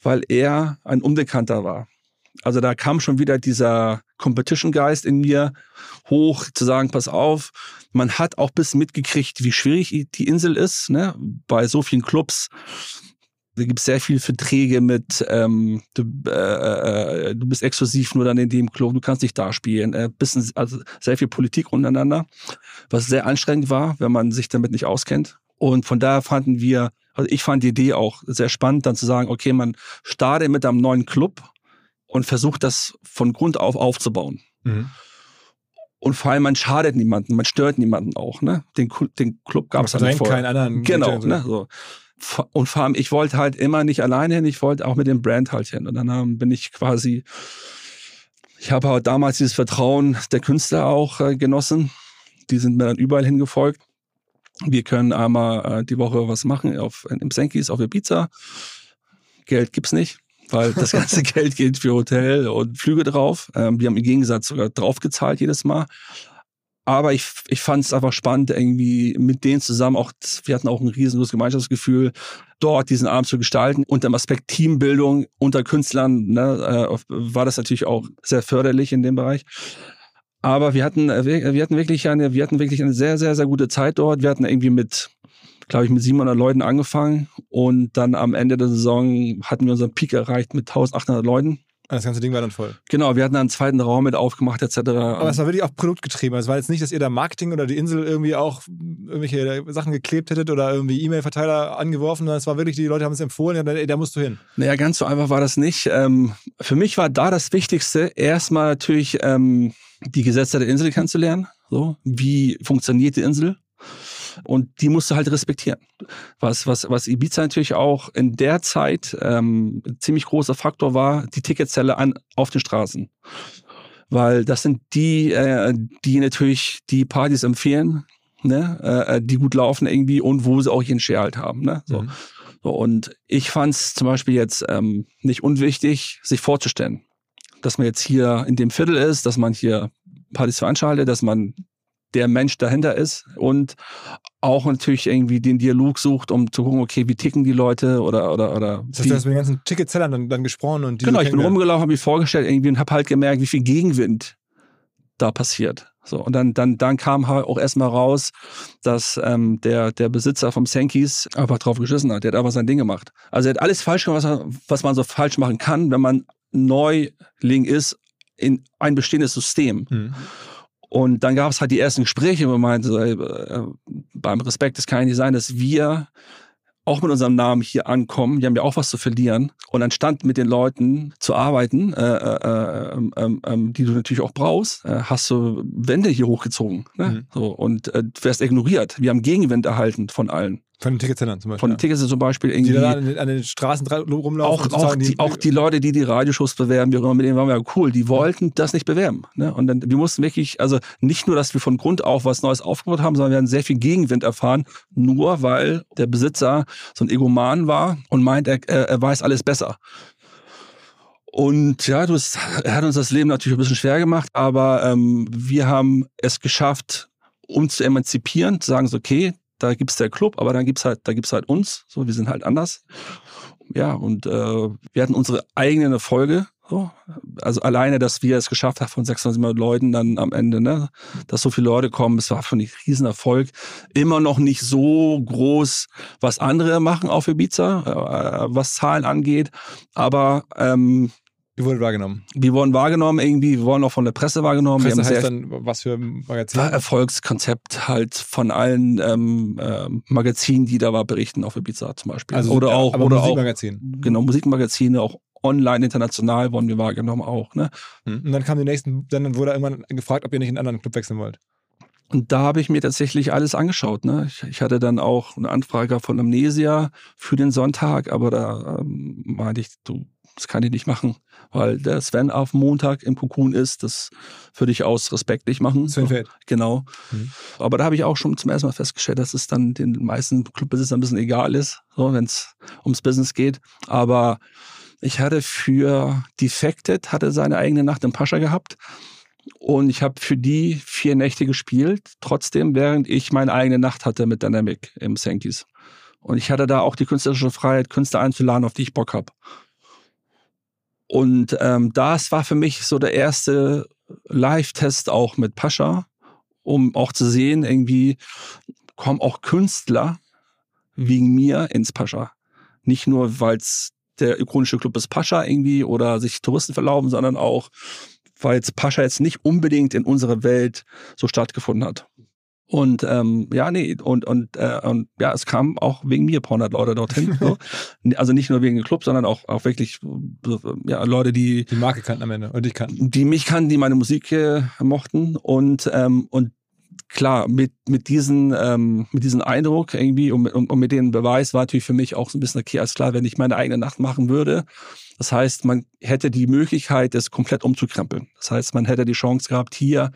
weil er ein Unbekannter war. Also da kam schon wieder dieser Competition-Geist in mir hoch, zu sagen, pass auf, man hat auch bis mitgekriegt, wie schwierig die Insel ist, ne? bei so vielen Clubs. Da gibt es sehr viele Verträge mit, ähm, du, äh, äh, du bist exklusiv nur dann in dem Club, du kannst nicht da spielen. Äh, bisschen, also sehr viel Politik untereinander, was sehr anstrengend war, wenn man sich damit nicht auskennt. Und von daher fanden wir, also ich fand die Idee auch sehr spannend, dann zu sagen, okay, man startet mit einem neuen Club und versucht das von Grund auf aufzubauen. Mhm. Und vor allem, man schadet niemanden, man stört niemanden auch. Ne? Den, den Club gab es halt nicht vorher. keinen anderen. Genau, ne, so. Und vor allem, ich wollte halt immer nicht alleine hin, ich wollte auch mit dem Brand halt hin. Und dann ähm, bin ich quasi, ich habe halt damals dieses Vertrauen der Künstler auch äh, genossen. Die sind mir dann überall hingefolgt. Wir können einmal äh, die Woche was machen auf, im Senkis, auf Ibiza. Geld gibt's nicht, weil das ganze Geld geht für Hotel und Flüge drauf. Ähm, wir haben im Gegensatz sogar draufgezahlt jedes Mal. Aber ich, ich fand es einfach spannend, irgendwie mit denen zusammen auch, wir hatten auch ein riesengroßes Gemeinschaftsgefühl, dort diesen Abend zu gestalten. Unter dem Aspekt Teambildung unter Künstlern ne, äh, war das natürlich auch sehr förderlich in dem Bereich. Aber wir hatten, äh, wir hatten wirklich eine, wir hatten wirklich eine sehr, sehr, sehr gute Zeit dort. Wir hatten irgendwie mit, glaube ich, mit 700 Leuten angefangen und dann am Ende der Saison hatten wir unseren Peak erreicht mit 1800 Leuten. Das ganze Ding war dann voll. Genau, wir hatten dann einen zweiten Raum mit aufgemacht etc. Aber es war wirklich auch produktgetrieben. Es war jetzt nicht, dass ihr da Marketing oder die Insel irgendwie auch irgendwelche Sachen geklebt hättet oder irgendwie E-Mail-Verteiler angeworfen, sondern es war wirklich, die Leute haben es empfohlen, ja, ey, da musst du hin. Naja, ganz so einfach war das nicht. Ähm, für mich war da das Wichtigste, erstmal natürlich ähm, die Gesetze der Insel kennenzulernen. So, wie funktioniert die Insel? Und die musst du halt respektieren. Was, was, was Ibiza natürlich auch in der Zeit ähm, ein ziemlich großer Faktor war, die Ticketzelle an, auf den Straßen. Weil das sind die, äh, die natürlich die Partys empfehlen, ne? äh, die gut laufen irgendwie und wo sie auch ihren Share halt haben. Ne? So. Mhm. So, und ich fand es zum Beispiel jetzt ähm, nicht unwichtig, sich vorzustellen, dass man jetzt hier in dem Viertel ist, dass man hier Partys veranstaltet, dass man der Mensch dahinter ist und auch natürlich irgendwie den Dialog sucht, um zu gucken, okay, wie ticken die Leute oder oder oder. Das heißt, du hast mit den ganzen Ticketsellern dann, dann gesprochen und die genau, ich bin rumgelaufen, habe mich vorgestellt irgendwie und habe halt gemerkt, wie viel Gegenwind da passiert. So und dann dann dann kam halt auch erstmal raus, dass ähm, der der Besitzer vom Sankis einfach drauf geschissen hat. Der hat einfach sein Ding gemacht. Also er hat alles falsch gemacht, was, was man so falsch machen kann, wenn man Neuling ist in ein bestehendes System. Mhm. Und dann gab es halt die ersten Gespräche, wo man meinte, äh, beim Respekt, es kann ja nicht sein, dass wir auch mit unserem Namen hier ankommen. Wir haben ja auch was zu verlieren. Und anstatt mit den Leuten zu arbeiten, äh, äh, ähm, ähm, ähm, die du natürlich auch brauchst, äh, hast du Wände hier hochgezogen. Ne? Mhm. So, und äh, du wirst ignoriert. Wir haben Gegenwind erhalten von allen. Von den Ticketsendern zum Beispiel. Von den Tickets zum Beispiel die irgendwie. da an den, an den Straßen rumlaufen. auch, auch, sozusagen die, auch die Leute, die die Radioshows bewerben, immer, mit denen waren wir ja cool, die wollten das nicht bewerben. Ne? Und dann, wir mussten wirklich, also nicht nur, dass wir von Grund auf was Neues aufgebaut haben, sondern wir haben sehr viel Gegenwind erfahren, nur weil der Besitzer so ein Egoman war und meint, er, er weiß alles besser. Und ja, er hat uns das Leben natürlich ein bisschen schwer gemacht, aber ähm, wir haben es geschafft, uns zu emanzipieren, zu sagen so, okay, da gibt's der Club, aber dann gibt's halt, da gibt's halt uns, so, wir sind halt anders. Ja, und äh, wir hatten unsere eigenen Erfolge. So. Also alleine, dass wir es geschafft haben, von 600 Leuten dann am Ende, ne, dass so viele Leute kommen, es war für mich ein Riesenerfolg. Immer noch nicht so groß, was andere machen auf Ibiza, äh, was Zahlen angeht. Aber ähm, Die wurde wahrgenommen. wir wurden wahrgenommen irgendwie, wir wurden auch von der Presse wahrgenommen. Presse wir heißt dann, was für ein Magazin? war Erfolgskonzept halt von allen ähm, äh, Magazinen, die da war, berichten auf Ibiza zum Beispiel. also, oder auch, aber oder auch Musikmagazin. genau Musikmagazine, auch online, international wurden wir wahrgenommen auch. Ne? Mhm. Und dann kamen die nächsten, dann wurde irgendwann gefragt, ob ihr nicht in einen anderen Club wechseln wollt. Und da habe ich mir tatsächlich alles angeschaut. Ne? Ich, ich hatte dann auch eine Anfrage von Amnesia für den Sonntag, aber da ähm, meinte ich, du, das kann ich nicht machen, weil der Sven auf Montag im Cocoon ist. Das würde ich aus Respekt nicht machen. Sven Feld. Genau. Mhm. Aber da habe ich auch schon zum ersten Mal festgestellt, dass es dann den meisten Clubbesitzern ein bisschen egal ist, so, wenn es ums Business geht. Aber ich hatte für Defected, hatte seine eigene Nacht im Pascha gehabt. Und ich habe für die vier Nächte gespielt, trotzdem, während ich meine eigene Nacht hatte mit Dynamic im Sankis. Und ich hatte da auch die künstlerische Freiheit, Künstler einzuladen, auf die ich Bock habe. Und ähm, das war für mich so der erste Live-Test auch mit Pascha, um auch zu sehen, irgendwie kommen auch Künstler wegen mir ins Pascha. Nicht nur, weil es der ikonische Club ist Pascha irgendwie oder sich Touristen verlauben, sondern auch, weil jetzt Pascha jetzt nicht unbedingt in unserer Welt so stattgefunden hat. Und ähm, ja, nee, und, und, äh, und ja, es kam auch wegen mir ein paar hundert Leute dorthin. so. Also nicht nur wegen dem Club, sondern auch, auch wirklich ja, Leute, die, Die Marke kannten am Ende und dich kannten. die mich kannten, die meine Musik äh, mochten. Und, ähm, und klar, mit, mit, diesen, ähm, mit diesem Eindruck irgendwie und, und, und mit dem Beweis war natürlich für mich auch so ein bisschen okay, alles klar, wenn ich meine eigene Nacht machen würde. Das heißt, man hätte die Möglichkeit, das komplett umzukrempeln. Das heißt, man hätte die Chance gehabt, hier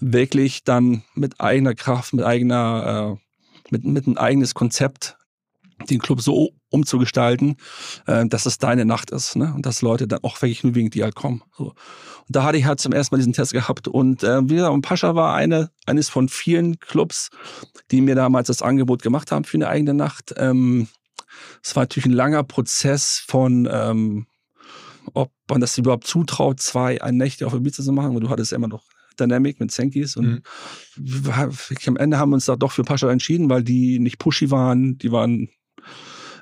wirklich dann mit eigener Kraft, mit eigener, äh, mit, mit ein eigenes Konzept den Club so umzugestalten, äh, dass es deine Nacht ist, ne? Und dass Leute dann auch wirklich nur wegen dir halt kommen. So. Und da hatte ich halt zum ersten Mal diesen Test gehabt. Und äh, wie gesagt, Pascha war eine, eines von vielen Clubs, die mir damals das Angebot gemacht haben für eine eigene Nacht. Ähm, es war natürlich ein langer Prozess von ähm, ob man das überhaupt zutraut, zwei ein Nächte auf Ibiza zu machen, weil du hattest ja immer noch Dynamic mit Senkis und Mhm. am Ende haben wir uns da doch für Pascha entschieden, weil die nicht pushy waren, die waren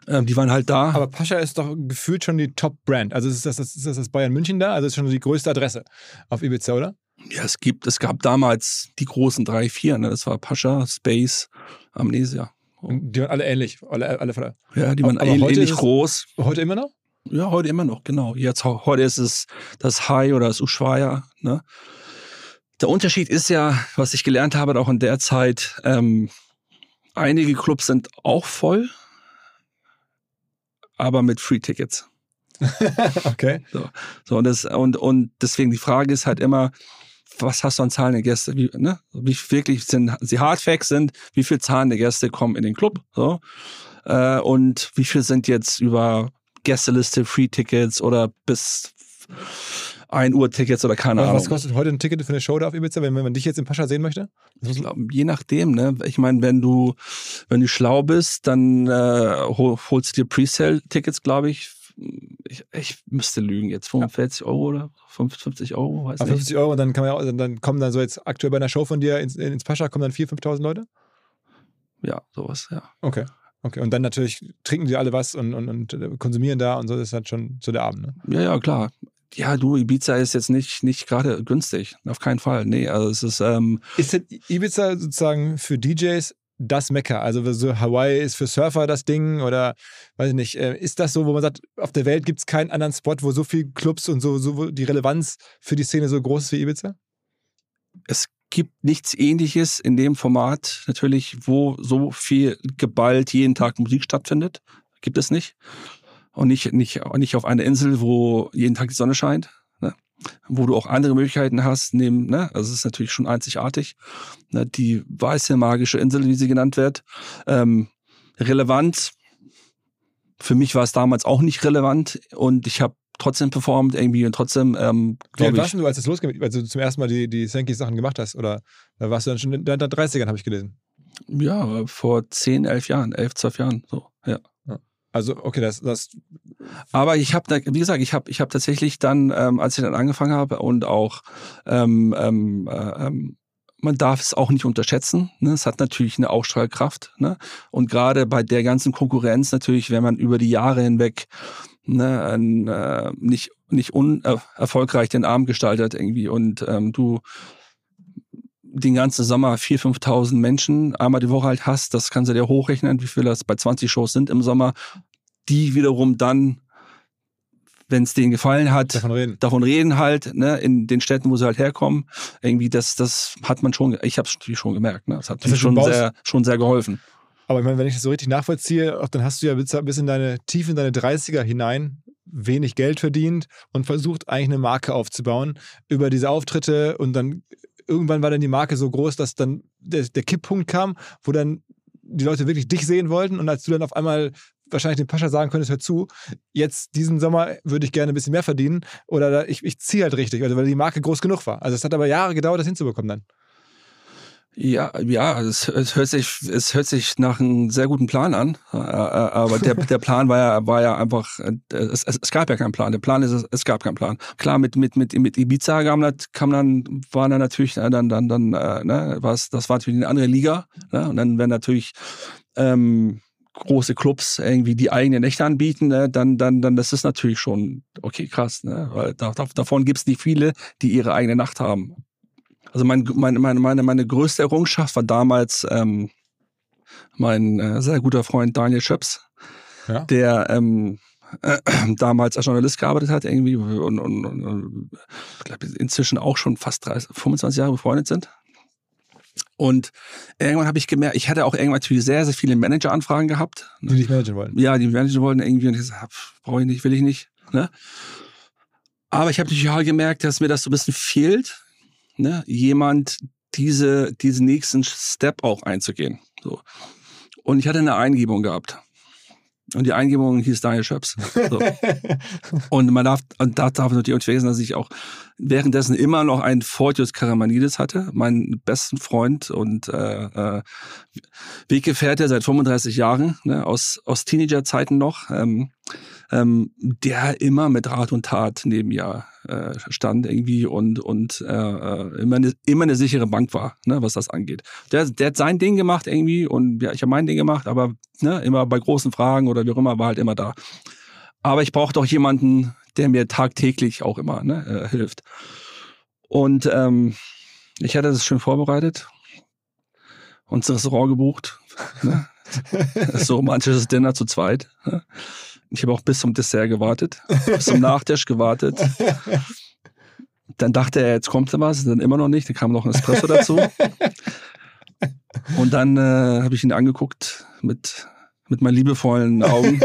ähm, die waren halt da. Aber Pascha ist doch gefühlt schon die Top-Brand. Also ist das, das, ist das das Bayern München da? Also ist schon die größte Adresse auf Ibiza, oder? ja, es gibt, es gab damals die großen drei, vier, ne? Das war Pascha, Space, Amnesia. Die waren alle ähnlich, alle, alle, alle. Ja, die waren Aber ähnlich, heute ähnlich groß. Heute immer noch? Ja, heute immer noch, genau. Jetzt heute ist es das High oder das Ushuaia. Ne? Der Unterschied ist ja, was ich gelernt habe, auch in der Zeit, ähm, einige Clubs sind auch voll, aber mit Free Tickets. okay. So, und, das, und, und deswegen die Frage ist halt immer, was hast du an zahlende Gäste? Wie, ne? wie wirklich sind sie Hardfacts sind, wie viel zahlende Gäste kommen in den Club? So? Äh, und wie viel sind jetzt über Gästeliste, Free-Tickets oder bis 1 Uhr Tickets oder keine Aber Ahnung. was kostet heute ein Ticket für eine Show da auf Ibiza, wenn, wenn man dich jetzt im Pascha sehen möchte? Ich glaub, je nachdem, ne? Ich meine, wenn du, wenn du schlau bist, dann äh, hol, holst du dir Presale-Tickets, glaube ich. ich. Ich müsste lügen jetzt. 45 Euro oder 55 Euro, weiß Auf nicht. 50 Euro und dann, kann man ja, auch- dann kommen dann so jetzt aktuell bei einer Show von dir ins, ins Pascha, kommen dann 4.000, 5.000 Leute? Ja, sowas, ja. Okay. Okay, und dann natürlich trinken die alle was und, und, und konsumieren da und so das ist halt schon so der Abend. Ne? Ja, ja, klar. Ja, du, Ibiza ist jetzt nicht, nicht gerade günstig. Auf keinen Fall. Nee, also es ist, ähm, Ist denn Ibiza sozusagen für DJs das Mekka? Also so Hawaii ist für Surfer das Ding oder weiß ich nicht, äh, ist das so, wo man sagt, auf der Welt gibt es keinen anderen Spot, wo so viele Clubs und so, so die Relevanz für die Szene so groß ist wie Ibiza? es gibt nichts ähnliches in dem Format natürlich, wo so viel geballt jeden Tag Musik stattfindet. Gibt es nicht. Und nicht, nicht, nicht auf einer Insel, wo jeden Tag die Sonne scheint, ne? wo du auch andere Möglichkeiten hast, neben, ne? also es ist natürlich schon einzigartig. Ne? Die weiße magische Insel, wie sie genannt wird. Ähm, relevant. Für mich war es damals auch nicht relevant und ich habe trotzdem performt irgendwie und trotzdem, ähm, glaube warst ich, du, als es losging, als du zum ersten Mal die, die Sankey-Sachen gemacht hast? Oder da warst du dann schon in deinen 30ern, habe ich gelesen. ja, vor 10, 11 Jahren, 11, 12 Jahren, so, ja. Also, okay, das, das Aber ich habe, wie gesagt, ich habe, ich habe tatsächlich dann, ähm, als ich dann angefangen habe und auch, ähm, ähm, äh, ähm, man darf es auch nicht unterschätzen. Ne? Es hat natürlich eine Ausstrahlkraft. Ne? Und gerade bei der ganzen Konkurrenz natürlich, wenn man über die Jahre hinweg ne, ein, äh, nicht nicht unerfolgreich den Abend gestaltet irgendwie und ähm, du den ganzen Sommer 4.000, 5.000 Menschen einmal die Woche halt hast, das kannst du dir hochrechnen, wie viele das bei 20 Shows sind im Sommer, die wiederum dann, wenn es denen gefallen hat, davon reden. davon reden halt, ne, in den Städten, wo sie halt herkommen. Irgendwie, das, das hat man schon, ich habe es natürlich schon gemerkt, ne? Das hat Das mir schon sehr, schon sehr geholfen. Aber ich meine, wenn ich das so richtig nachvollziehe, auch dann hast du ja bis, bis in deine, tief in deine 30er hinein wenig Geld verdient und versucht eigentlich eine Marke aufzubauen über diese Auftritte und dann irgendwann war dann die Marke so groß, dass dann der, der Kipppunkt kam, wo dann die Leute wirklich dich sehen wollten und als du dann auf einmal wahrscheinlich dem Pascha sagen könntest, hör zu, jetzt diesen Sommer würde ich gerne ein bisschen mehr verdienen oder ich, ich ziehe halt richtig, also weil die Marke groß genug war. Also es hat aber Jahre gedauert, das hinzubekommen dann. Ja, ja, es, es hört sich, es hört sich nach einem sehr guten Plan an, Äh, äh, aber der, der Plan war ja, war ja einfach, äh, es, es, gab ja keinen Plan. Der Plan ist, es, gab keinen Plan. Klar, mit mit mit mit Ibiza kam, das- kam dann, war dann natürlich dann dann dann, äh, ne, was, das war natürlich eine andere Liga, ne? und dann wenn natürlich ähm, große Clubs irgendwie die eigene Nächte anbieten, ne, dann, dann, dann, das ist natürlich schon, okay, krass, ne, weil da, davon gibt's nicht viele, die ihre eigene Nacht haben. Also mein, meine, meine, meine, meine größte Errungenschaft war damals ähm, mein äh, sehr guter Freund Daniel Schöps, Ja. der ähm, äh, damals als Journalist gearbeitet hat irgendwie und, und, und, glaube, inzwischen auch schon fast 30, 25 Jahre befreundet sind. Und irgendwann habe ich gemerkt, ich hatte auch irgendwann natürlich sehr, sehr viele Manageranfragen gehabt. Die dich managen wollen. Ja, die Manager wollten irgendwie und ich gesagt, brauche ich nicht, will ich nicht. Ne? Aber ich habe natürlich auch gemerkt, dass mir das so ein bisschen fehlt, ne? jemand diese, diesen nächsten Step auch einzugehen. So. Und ich hatte eine Eingebung gehabt. Und die Eingebung hieß Daniel Schöps. So. Und man darf, und da darf natürlich nicht vergessen, dass ich auch währenddessen immer noch einen Fortius Karamanidis hatte, meinen besten Freund und äh, äh, Weggefährte seit 35 Jahren, ne, aus, aus Teenagerzeiten noch, ähm, ähm, der immer mit Rat und Tat neben mir äh, stand irgendwie und, und äh, äh, immer, eine, immer eine sichere Bank war, ne, was das angeht. Der, der hat sein Ding gemacht irgendwie und ja, ich habe mein Ding gemacht, aber ne, immer bei großen Fragen oder wie auch immer war halt immer da. Aber ich brauchte auch jemanden, der mir tagtäglich auch immer ne, äh, hilft. Und ähm, ich hatte das schön vorbereitet, uns ein Restaurant gebucht, ne? so romantisches Dinner zu zweit. Ne? Ich habe auch bis zum Dessert gewartet, bis zum Nachtisch gewartet. Dann dachte er, jetzt kommt was, dann immer noch nicht, dann kam noch ein Espresso dazu. Und dann äh, habe ich ihn angeguckt mit, mit meinen liebevollen Augen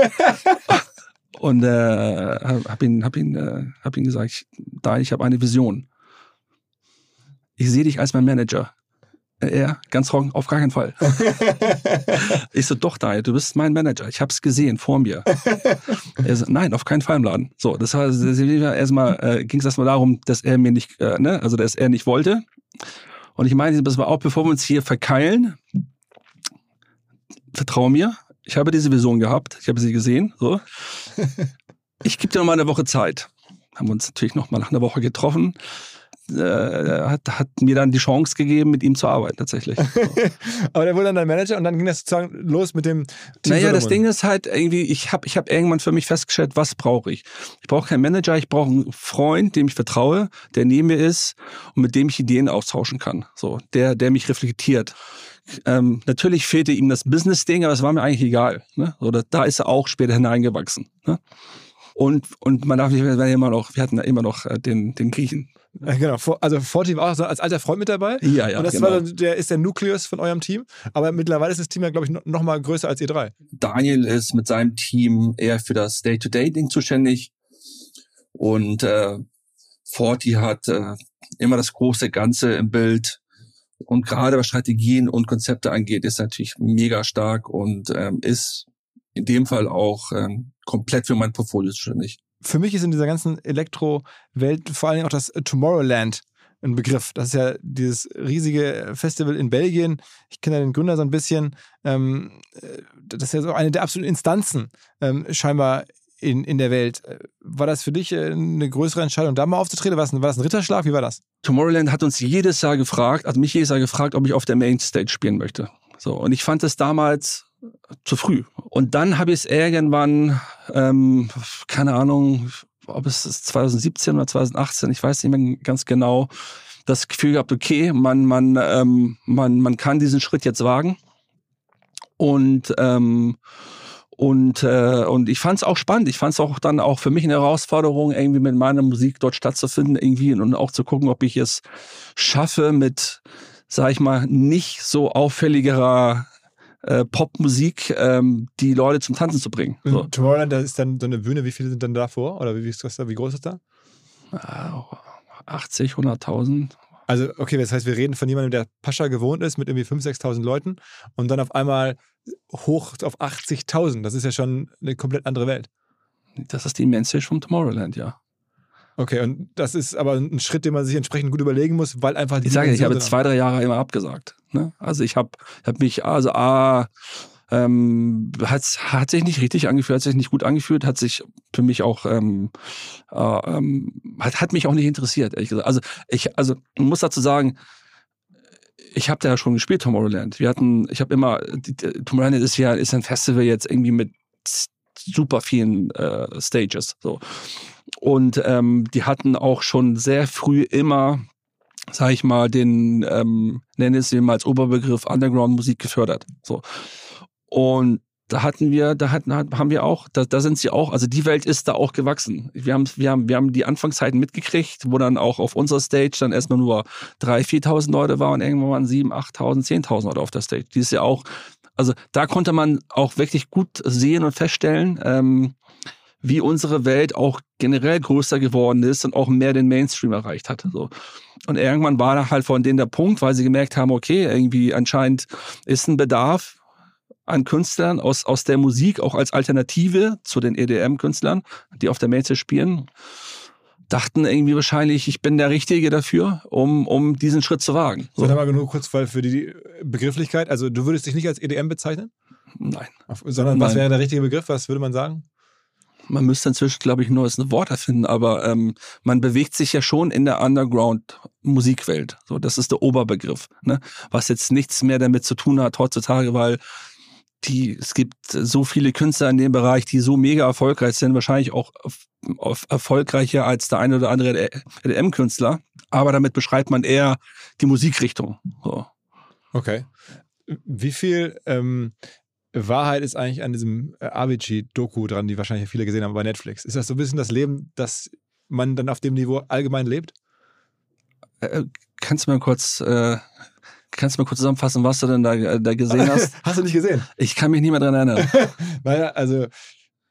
und äh, habe ihn, hab ihn, äh, hab ihn gesagt, da ich habe eine Vision. Ich sehe dich als mein Manager. Er, ganz trocken, auf gar keinen Fall. ich so, doch, Daniel, du bist mein Manager. Ich habe es gesehen vor mir. er so, nein, auf keinen Fall im Laden. So, das heißt, erstmal äh, ging es erstmal darum, dass er mir nicht, äh, ne, also dass er nicht wollte. Und ich meine, das war auch, bevor wir uns hier verkeilen, vertrau mir, ich habe diese Vision gehabt, ich habe sie gesehen. So. Ich gebe dir noch mal eine Woche Zeit. Haben uns natürlich noch mal nach einer Woche getroffen. Äh, hat, hat mir dann die Chance gegeben, mit ihm zu arbeiten tatsächlich. So. Aber der wurde dann dein Manager und dann ging das sozusagen los mit dem Team Naja, das. Ding ist halt irgendwie, ich habe ich hab irgendwann für mich festgestellt, was brauche ich? Ich brauche keinen Manager, ich brauche einen Freund, dem ich vertraue, der neben mir ist und mit dem ich Ideen austauschen kann. So, der, der mich reflektiert. Ähm, natürlich fehlte ihm das Business-Ding, aber es war mir eigentlich egal. Ne? Oder da ist er auch später hineingewachsen. Ne? Und, und man darf nicht, wir immer noch, wir hatten ja immer noch äh, den, den Griechen. Genau, also Forti war auch so als alter Freund mit dabei. Ja, ja. Und das genau. war dann, der ist der Nukleus von eurem Team. Aber mittlerweile ist das Team ja, glaube ich, noch- noch mal größer als ihr drei. Daniel ist mit seinem Team eher für das Day-to-Day-Ding zuständig. Und äh, Forti hat äh, immer das große Ganze im Bild. Und gerade was Strategien und Konzepte angeht, ist natürlich mega stark und ähm, ist in dem Fall auch ähm, komplett für mein Portfolio zuständig. Für mich ist in dieser ganzen Elektro-Welt vor allen Dingen auch das Tomorrowland ein Begriff. Das ist ja dieses riesige Festival in Belgien. Ich kenne ja den Gründer so ein bisschen. Ähm, äh, das ist ja so eine der absoluten Instanzen ähm, scheinbar in, in der Welt. Äh, War das für dich äh, eine größere Entscheidung, da mal aufzutreten? War das ein, war das ein Ritterschlag? Wie war das? Tomorrowland hat uns jedes Jahr gefragt, hat mich jedes Jahr gefragt, ob ich auf der Mainstage spielen möchte. So, und ich fand es damals zu früh. Und dann habe ich es irgendwann, ähm, keine Ahnung, ob es ist 2017 oder 2018, ich weiß nicht mehr ganz genau, das Gefühl gehabt, okay, man, man, ähm, man, man kann diesen Schritt jetzt wagen. Und ähm, und, äh, und ich fand es auch spannend. Ich fand es auch dann auch für mich eine Herausforderung, irgendwie mit meiner Musik dort stattzufinden, irgendwie und auch zu gucken, ob ich es schaffe, mit, sag ich mal, nicht so auffälliger äh, Popmusik ähm, die Leute zum Tanzen zu bringen. So. Tomorrowland, da ist dann so eine Bühne. Wie viele sind dann da vor? Oder wie, wie, ist das da? wie groß ist das da? Äh, 80, 100.000. Also, okay, das heißt, wir reden von jemandem, der Pascha gewohnt ist mit irgendwie 5.000, 6.000 Leuten und dann auf einmal hoch auf 80.000. Das ist ja schon eine komplett andere Welt. Das ist die Mainstage vom Tomorrowland, ja. Okay, und das ist aber ein Schritt, den man sich entsprechend gut überlegen muss, weil einfach die Ich sage, ich habe zwei, drei Jahre immer abgesagt. Ne? Also ich habe hab mich, also A, ähm, hat, hat sich nicht richtig angefühlt, hat sich nicht gut angefühlt, hat sich für mich auch, ähm, äh, ähm, hat, hat mich auch nicht interessiert, ehrlich gesagt. Also ich, also muss dazu sagen, ich habe da ja schon gespielt, Tomorrowland. Wir hatten, ich habe immer, die- Tomorrowland ist ja ist ein Festival jetzt irgendwie mit super vielen äh, Stages. So. Und ähm, die hatten auch schon sehr früh immer, sag ich mal, den, ähm, nenne es mal als Oberbegriff Underground-Musik gefördert. So. Und da hatten wir, da hatten, haben wir auch, da, da sind sie auch, also die Welt ist da auch gewachsen. Wir haben, wir haben, wir haben die Anfangszeiten mitgekriegt, wo dann auch auf unserer Stage dann erstmal nur 3.000, 4.000 Leute waren irgendwann waren 7.000, 8.000, 10.000 Leute auf der Stage. Die ist ja auch, also da konnte man auch wirklich gut sehen und feststellen, ähm, wie unsere Welt auch generell größer geworden ist und auch mehr den Mainstream erreicht hat. So. Und irgendwann war da halt von denen der Punkt, weil sie gemerkt haben, okay, irgendwie anscheinend ist ein Bedarf an Künstlern aus, aus der Musik, auch als Alternative zu den EDM-Künstlern, die auf der Mainstage spielen, dachten irgendwie wahrscheinlich, ich bin der Richtige dafür, um, um diesen Schritt zu wagen. So. Sag mal nur kurz für die Begrifflichkeit. Also du würdest dich nicht als EDM bezeichnen, Nein. sondern was Nein. wäre der richtige Begriff? Was würde man sagen? Man müsste inzwischen, glaube ich, ein neues Wort erfinden, aber ähm, man bewegt sich ja schon in der Underground-Musikwelt. So, das ist der Oberbegriff, ne? Was jetzt nichts mehr damit zu tun hat heutzutage, weil die, es gibt so viele Künstler in dem Bereich, die so mega erfolgreich sind, wahrscheinlich auch auf, auf erfolgreicher als der eine oder andere EDM-Künstler. Aber damit beschreibt man eher die Musikrichtung. So. Okay. Wie viel ähm, Wahrheit ist eigentlich an diesem äh, Avicii-Doku dran, die wahrscheinlich viele gesehen haben bei Netflix? Ist das so ein bisschen das Leben, das man dann auf dem Niveau allgemein lebt? Äh, kannst du mal kurz, äh, kannst du mal kurz zusammenfassen, was du denn da, äh, da gesehen hast? Hast du nicht gesehen? Ich kann mich nicht mehr dran erinnern. naja, also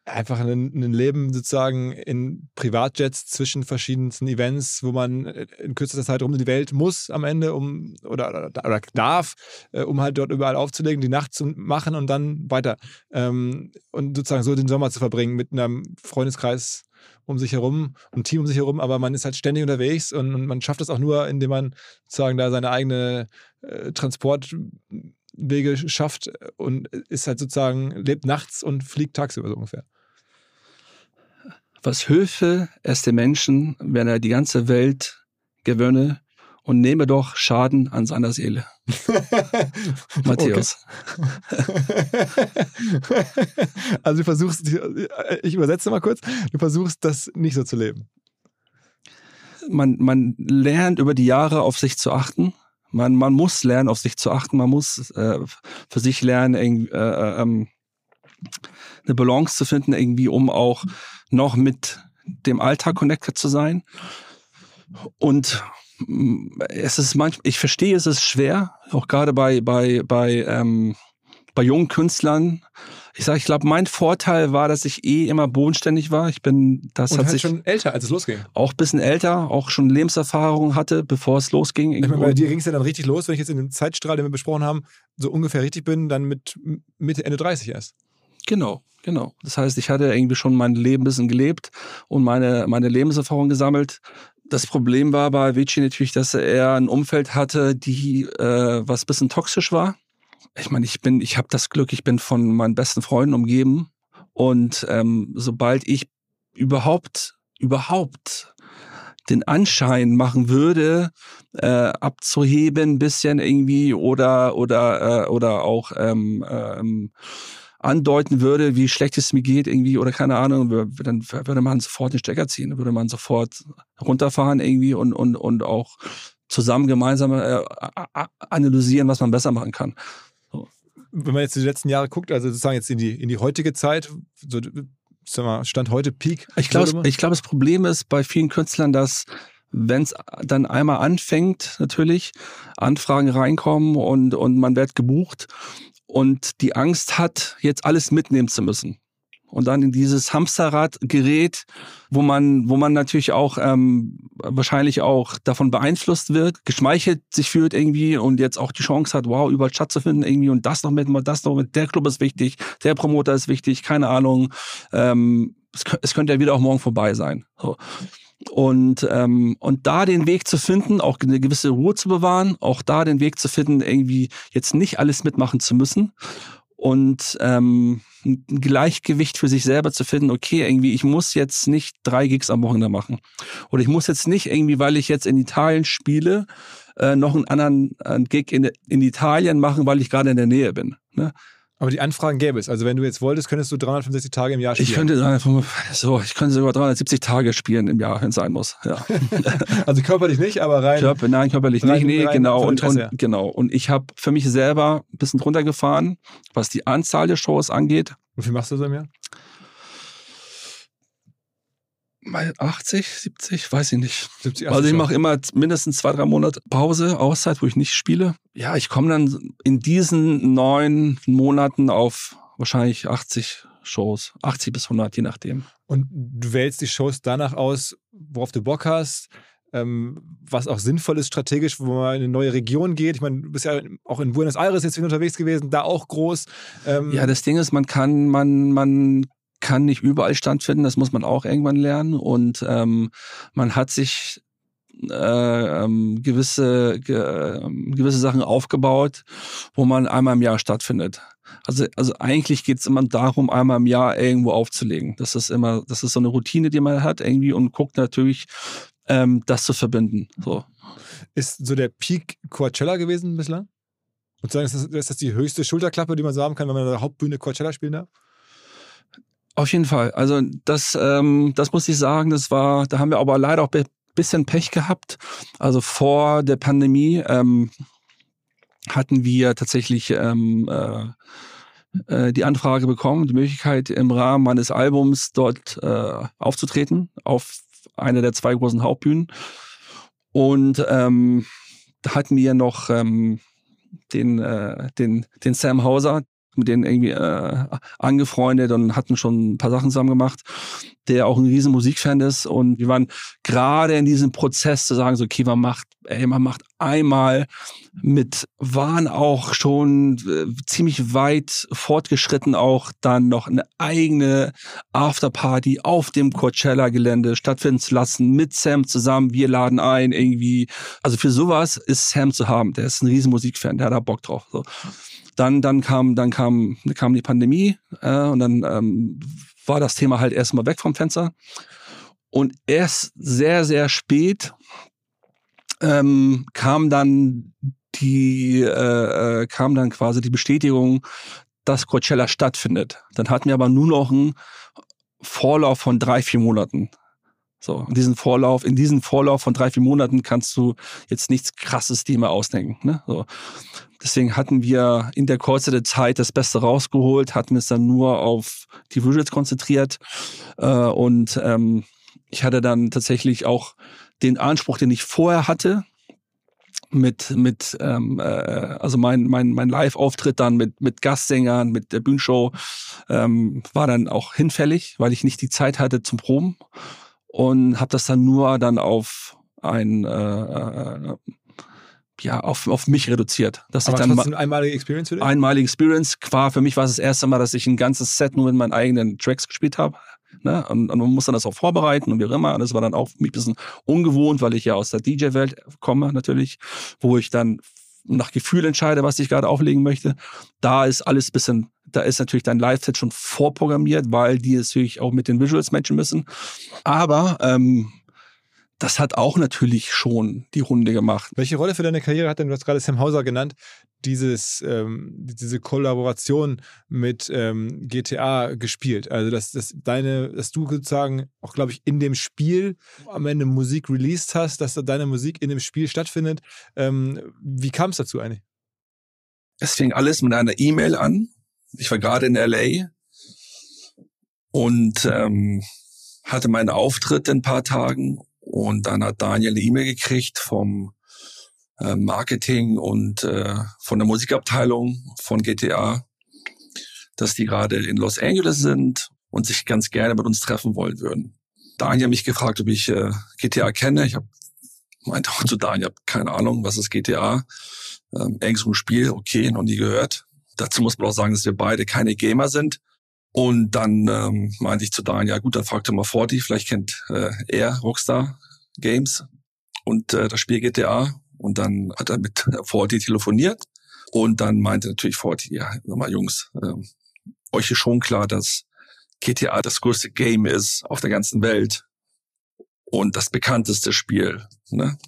einfach ein, ein Leben sozusagen in Privatjets zwischen verschiedensten Events, wo man äh, in kürzester Zeit um die Welt muss am Ende, um oder, oder, oder darf, äh, um halt dort überall aufzulegen, die Nacht zu machen und dann weiter. Ähm, und sozusagen so den Sommer zu verbringen mit einem Freundeskreis um sich herum, ein Team um sich herum, aber man ist halt ständig unterwegs und, und man schafft das auch nur, indem man sozusagen da seine eigene äh, Transportwege schafft und ist halt sozusagen, lebt nachts und fliegt tagsüber so ungefähr. Was hülfe es dem Menschen, wenn er die ganze Welt gewönne und nehme doch Schaden an seiner Seele? Matthäus. also du versuchst, ich übersetze mal kurz, du versuchst das nicht so zu leben. Man, man lernt über die Jahre auf sich zu achten. Man, man muss lernen, auf sich zu achten. Man muss äh, für sich lernen, äh, ähm, eine Balance zu finden, irgendwie, um auch noch mit dem Alltag connected zu sein. Und mm, es ist manchmal, ich verstehe, es ist schwer, auch gerade bei, bei, bei, ähm, bei jungen Künstlern. Ich sage, ich glaube, mein Vorteil war, dass ich eh immer bodenständig war. Ich bin, das Und hat halt sich schon älter, als es losging. auch ein bisschen älter, auch schon Lebenserfahrung hatte, bevor es losging. Ich meine, bei dir ging es ja dann richtig los, wenn ich jetzt in dem Zeitstrahl, den wir besprochen haben, so ungefähr richtig bin, dann mit Mitte, Ende 30 erst. Genau, genau. Das heißt, ich hatte irgendwie schon mein Leben ein bisschen gelebt und meine, meine Lebenserfahrung gesammelt. Das Problem war bei Vici natürlich, dass er ein Umfeld hatte, die äh, was bisschen toxisch war. Ich meine, ich bin, ich habe das Glück, ich bin von meinen besten Freunden umgeben und ähm, sobald ich überhaupt, überhaupt den Anschein machen würde, äh, abzuheben, ein bisschen irgendwie oder oder äh, oder auch ähm, ähm, andeuten würde, wie schlecht es mir geht irgendwie oder keine Ahnung, dann würde man sofort den Stecker ziehen, dann würde man sofort runterfahren irgendwie und und und auch zusammen gemeinsam äh, analysieren, was man besser machen kann. Wenn man jetzt die letzten Jahre guckt, also sozusagen jetzt in die, in die heutige Zeit, so sag mal, Stand heute Peak. Ich glaube, ich glaube, das Problem ist bei vielen Künstlern, dass wenn es dann einmal anfängt, natürlich, Anfragen reinkommen und, und man wird gebucht und die Angst hat, jetzt alles mitnehmen zu müssen. Und dann in dieses Hamsterrad gerät, wo man, wo man natürlich auch ähm, wahrscheinlich auch davon beeinflusst wird, geschmeichelt sich fühlt irgendwie und jetzt auch die Chance hat, wow, überall stattzufinden irgendwie und das noch mit, das noch mit, der Club ist wichtig, der Promoter ist wichtig, keine Ahnung. Ähm, es, es könnte ja wieder auch morgen vorbei sein. So. Und, ähm, und da den Weg zu finden, auch eine gewisse Ruhe zu bewahren, auch da den Weg zu finden, irgendwie jetzt nicht alles mitmachen zu müssen und ähm, ein Gleichgewicht für sich selber zu finden, okay, irgendwie, ich muss jetzt nicht drei Gigs am Wochenende machen. Oder ich muss jetzt nicht irgendwie, weil ich jetzt in Italien spiele, äh, noch einen anderen äh, Gig in, in Italien machen, weil ich gerade in der Nähe bin. Ne? Aber die Anfragen gäbe es. Also wenn du jetzt wolltest, könntest du 365 Tage im Jahr spielen. Ich könnte sagen, so, ich könnte sogar 370 Tage spielen im Jahr, wenn es sein muss. Ja. also körperlich nicht, aber rein. Körper, nein, körperlich rein- nicht, nee, rein genau. Und, und, genau. Und ich habe für mich selber ein bisschen drunter gefahren, was die Anzahl der Shows angeht. Wie viel machst du so im Jahr? Mal 80, 70, weiß ich nicht. 70, Also ich mache immer mindestens zwei, drei Monate Pause, Auszeit, wo ich nicht spiele. Ja, ich komme dann in diesen neun Monaten auf wahrscheinlich 80 Shows, 80 bis 100, je nachdem. Und du wählst die Shows danach aus, worauf du Bock hast, ähm, was auch sinnvoll ist strategisch, wo man in eine neue Region geht. Ich meine, du bist ja auch in Buenos Aires jetzt wieder unterwegs gewesen, da auch groß. Ähm, Ja, das Ding ist, man kann, man, man kann nicht überall stattfinden, das muss man auch irgendwann lernen. Und ähm, man hat sich äh, ähm, gewisse, ge, ähm, gewisse Sachen aufgebaut, wo man einmal im Jahr stattfindet. Also, also eigentlich geht's immer darum, einmal im Jahr irgendwo aufzulegen. Das ist immer, das ist so eine Routine, die man hat irgendwie und guckt natürlich, ähm, das zu verbinden. So. Ist so der Peak Coachella gewesen bislang? Und sagen, ist das, ist das die höchste Schulterklappe, die man so haben kann, wenn man an der Hauptbühne Coachella spielen darf? Auf jeden Fall. Also das, ähm, das muss ich sagen, das war, da haben wir aber leider auch ein bisschen Pech gehabt. Also vor der Pandemie ähm, hatten wir tatsächlich ähm, äh, äh, die Anfrage bekommen, die Möglichkeit im Rahmen meines Albums dort äh, aufzutreten auf einer der zwei großen Hauptbühnen. Und ähm, da hatten wir noch ähm, den, äh, den, den Sam Hauser, mit denen irgendwie äh, angefreundet und hatten schon ein paar Sachen zusammen gemacht, der auch ein riesen Musikfan ist. Und wir waren gerade in diesem Prozess zu sagen, so, okay, man macht, ey, man macht einmal mit, waren auch schon äh, ziemlich weit fortgeschritten, auch dann noch eine eigene Afterparty auf dem Coachella-Gelände stattfinden zu lassen, mit Sam zusammen. Wir laden ein, irgendwie. Also für sowas ist Sam zu haben. Der ist ein riesen Musikfan, der hat da Bock drauf. So. Dann, dann kam, dann kam, kam die Pandemie äh, und dann ähm, war das Thema halt erstmal weg vom Fenster. Und erst sehr, sehr spät ähm, kam dann die, äh, äh, kam dann quasi die Bestätigung, dass Coachella stattfindet. Dann hatten wir aber nur noch einen Vorlauf von drei, vier Monaten. So, und diesen Vorlauf, in diesem Vorlauf von drei, vier Monaten kannst du jetzt nichts krasses dir mal ausdenken. Ne? So. Deswegen hatten wir in der Kurze der Zeit das Beste rausgeholt, hatten es dann nur auf die Visuals konzentriert. Äh, und ähm, ich hatte dann tatsächlich auch den Anspruch, den ich vorher hatte, mit mit ähm, äh, also mein mein mein Live-Auftritt dann mit mit Gastsängern mit der Bühnenshow ähm, war dann auch hinfällig, weil ich nicht die Zeit hatte zum Proben und habe das dann nur dann auf ein äh, äh, ja auf, auf mich reduziert. Dass Aber ich dann eine einmalige Experience für dich? Einmalige Experience. War für mich war es das erste Mal, dass ich ein ganzes Set nur mit meinen eigenen Tracks gespielt habe. Ne? Und, und man muss dann das auch vorbereiten und wie auch immer. Und das war dann auch für mich ein bisschen ungewohnt, weil ich ja aus der DJ-Welt komme natürlich, wo ich dann nach Gefühl entscheide, was ich gerade auflegen möchte. Da ist alles bisschen, da ist natürlich dein Live-Set schon vorprogrammiert, weil die natürlich auch mit den Visuals matchen müssen. Aber ähm, das hat auch natürlich schon die Runde gemacht. Welche Rolle für deine Karriere hat denn, du hast gerade Sam Hauser genannt, dieses, ähm, diese Kollaboration mit ähm, GTA gespielt? Also, dass, dass deine, dass du sozusagen auch, glaube ich, in dem Spiel am Ende Musik released hast, dass deine Musik in dem Spiel stattfindet. Ähm, wie kam es dazu eigentlich? Es fing alles mit einer E-Mail an. Ich war gerade in LA und ähm, hatte meinen Auftritt in ein paar Tagen und dann hat Daniel eine E-Mail gekriegt vom äh, Marketing und äh, von der Musikabteilung von GTA, dass die gerade in Los Angeles sind und sich ganz gerne mit uns treffen wollen würden. Daniel hat mich gefragt, ob ich äh, GTA kenne. Ich habe meinte auch zu Daniel, hab keine Ahnung, was ist GTA? Ähm, ein Spiel, okay, noch nie gehört. Dazu muss man auch sagen, dass wir beide keine Gamer sind. Und dann ähm, meinte ich zu Daniel, ja gut, dann fragt er mal Forti, vielleicht kennt äh, er Rockstar Games und äh, das Spiel GTA. Und dann hat er mit Forti telefoniert und dann meinte natürlich Forti, ja, sag mal Jungs, äh, euch ist schon klar, dass GTA das größte Game ist auf der ganzen Welt und das bekannteste Spiel. Ne?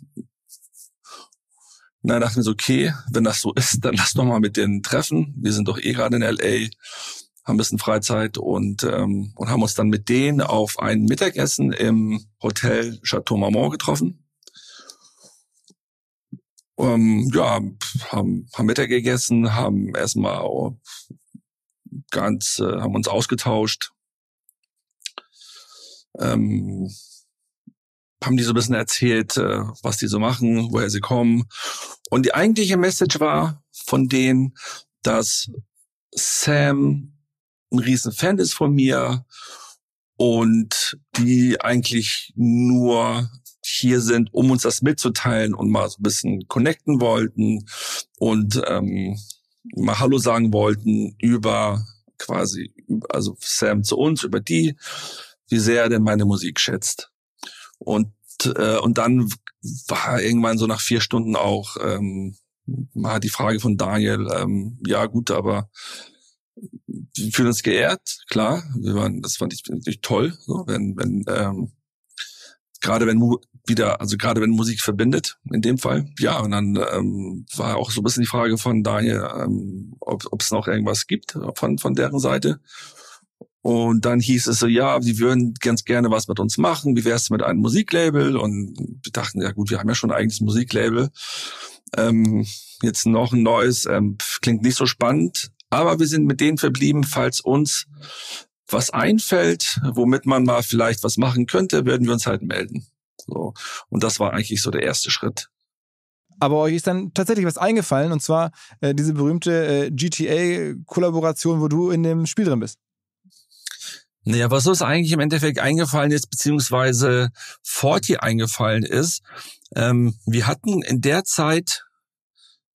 Und dann dachten wir so, okay, wenn das so ist, dann lass doch mal mit denen treffen. Wir sind doch eh gerade in LA haben ein bisschen Freizeit und, ähm, und haben uns dann mit denen auf ein Mittagessen im Hotel Chateau Marmont getroffen. Ähm, ja, haben, haben Mittag gegessen, haben erstmal ganz, äh, haben uns ausgetauscht. Ähm, haben die so ein bisschen erzählt, äh, was die so machen, woher sie kommen. Und die eigentliche Message war von denen, dass Sam ein riesen Fan ist von mir und die eigentlich nur hier sind, um uns das mitzuteilen und mal so ein bisschen connecten wollten und ähm, mal Hallo sagen wollten über quasi, also Sam zu uns, über die, wie sehr er denn meine Musik schätzt. Und, äh, und dann war irgendwann so nach vier Stunden auch ähm, mal die Frage von Daniel, ähm, ja gut, aber wir fühlen uns geehrt, klar. Wir waren, das fand ich natürlich toll, so, wenn, wenn, ähm, gerade wenn wieder, also gerade wenn Musik verbindet, in dem Fall. Ja, und dann ähm, war auch so ein bisschen die Frage von Daniel, ähm, ob es noch irgendwas gibt von, von deren Seite. Und dann hieß es so, ja, sie würden ganz gerne was mit uns machen. Wie wär's mit einem Musiklabel? Und wir dachten, ja gut, wir haben ja schon ein eigenes Musiklabel. Ähm, jetzt noch ein neues, ähm, klingt nicht so spannend. Aber wir sind mit denen verblieben, falls uns was einfällt, womit man mal vielleicht was machen könnte, werden wir uns halt melden. So. Und das war eigentlich so der erste Schritt. Aber euch ist dann tatsächlich was eingefallen, und zwar äh, diese berühmte äh, GTA-Kollaboration, wo du in dem Spiel drin bist. Naja, was uns eigentlich im Endeffekt eingefallen ist, beziehungsweise Forti eingefallen ist, ähm, wir hatten in der Zeit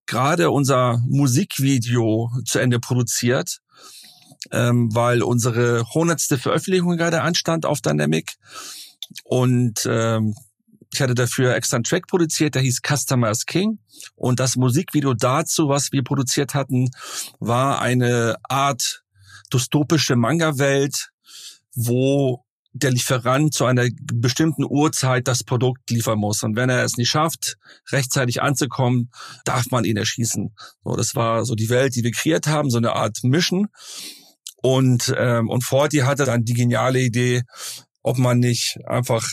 gerade unser Musikvideo zu Ende produziert, ähm, weil unsere hundertste Veröffentlichung gerade anstand auf Dynamic. Und ähm, ich hatte dafür extra einen Track produziert, der hieß Customers King. Und das Musikvideo dazu, was wir produziert hatten, war eine Art dystopische Manga-Welt, wo der Lieferant zu einer bestimmten Uhrzeit das Produkt liefern muss. Und wenn er es nicht schafft, rechtzeitig anzukommen, darf man ihn erschießen. So, das war so die Welt, die wir kreiert haben, so eine Art Mission. Und, ähm, und Forti hatte dann die geniale Idee, ob man nicht einfach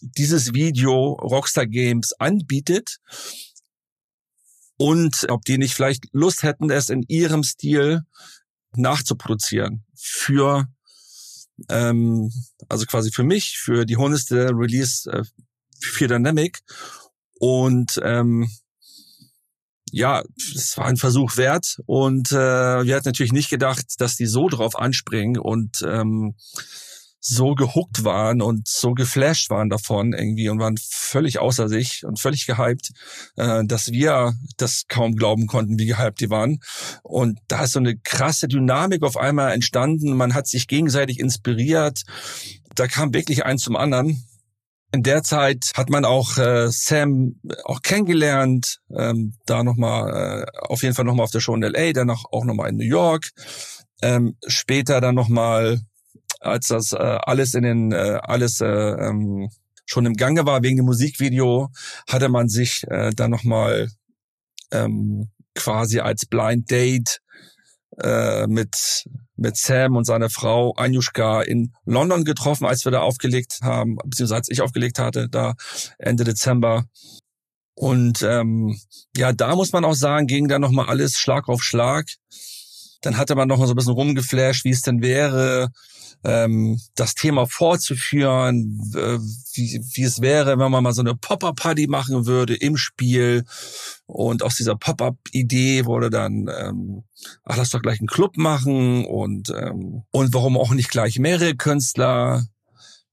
dieses Video Rockstar Games anbietet und ob die nicht vielleicht Lust hätten, es in ihrem Stil nachzuproduzieren für ähm, also quasi für mich, für die hundertste Release äh, für Dynamic. Und ähm, ja, es war ein Versuch wert. Und äh, wir hatten natürlich nicht gedacht, dass die so drauf anspringen. Und ähm, so gehuckt waren und so geflasht waren davon irgendwie und waren völlig außer sich und völlig gehypt, äh, dass wir das kaum glauben konnten, wie gehypt die waren. Und da ist so eine krasse Dynamik auf einmal entstanden. Man hat sich gegenseitig inspiriert. Da kam wirklich eins zum anderen. In der Zeit hat man auch äh, Sam auch kennengelernt, ähm, da nochmal, äh, auf jeden Fall nochmal auf der Show in L.A., danach auch nochmal in New York, ähm, später dann nochmal als das äh, alles in den äh, alles äh, ähm, schon im Gange war wegen dem Musikvideo, hatte man sich äh, dann noch mal ähm, quasi als Blind Date äh, mit mit Sam und seiner Frau Anjushka in London getroffen, als wir da aufgelegt haben, beziehungsweise als ich aufgelegt hatte, da Ende Dezember. Und ähm, ja, da muss man auch sagen, ging dann noch mal alles Schlag auf Schlag. Dann hatte man noch mal so ein bisschen rumgeflasht, wie es denn wäre, ähm, das Thema vorzuführen, äh, wie, wie es wäre, wenn man mal so eine Pop-up-Party machen würde im Spiel. Und aus dieser Pop-up-Idee wurde dann, ähm, ach, lass doch gleich einen Club machen und ähm, und warum auch nicht gleich mehrere Künstler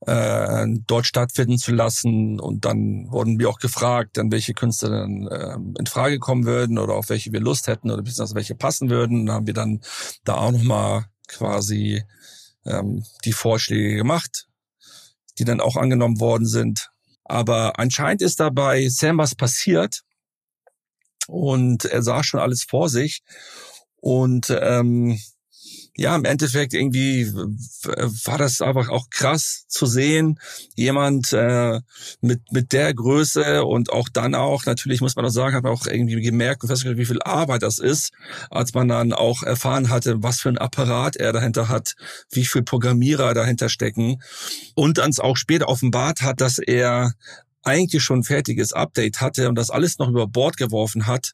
äh, dort stattfinden zu lassen. Und dann wurden wir auch gefragt, dann welche Künstler dann ähm, in Frage kommen würden oder auf welche wir Lust hätten oder beziehungsweise welche passen würden. Da haben wir dann da auch nochmal quasi ähm, die Vorschläge gemacht, die dann auch angenommen worden sind. Aber anscheinend ist dabei Sam was passiert und er sah schon alles vor sich und ähm, ja, im Endeffekt irgendwie war das einfach auch krass zu sehen. Jemand äh, mit mit der Größe und auch dann auch natürlich muss man auch sagen, hat man auch irgendwie gemerkt und festgestellt, wie viel Arbeit das ist, als man dann auch erfahren hatte, was für ein Apparat er dahinter hat, wie viel Programmierer dahinter stecken und dann auch später offenbart hat, dass er eigentlich schon ein fertiges Update hatte und das alles noch über Bord geworfen hat,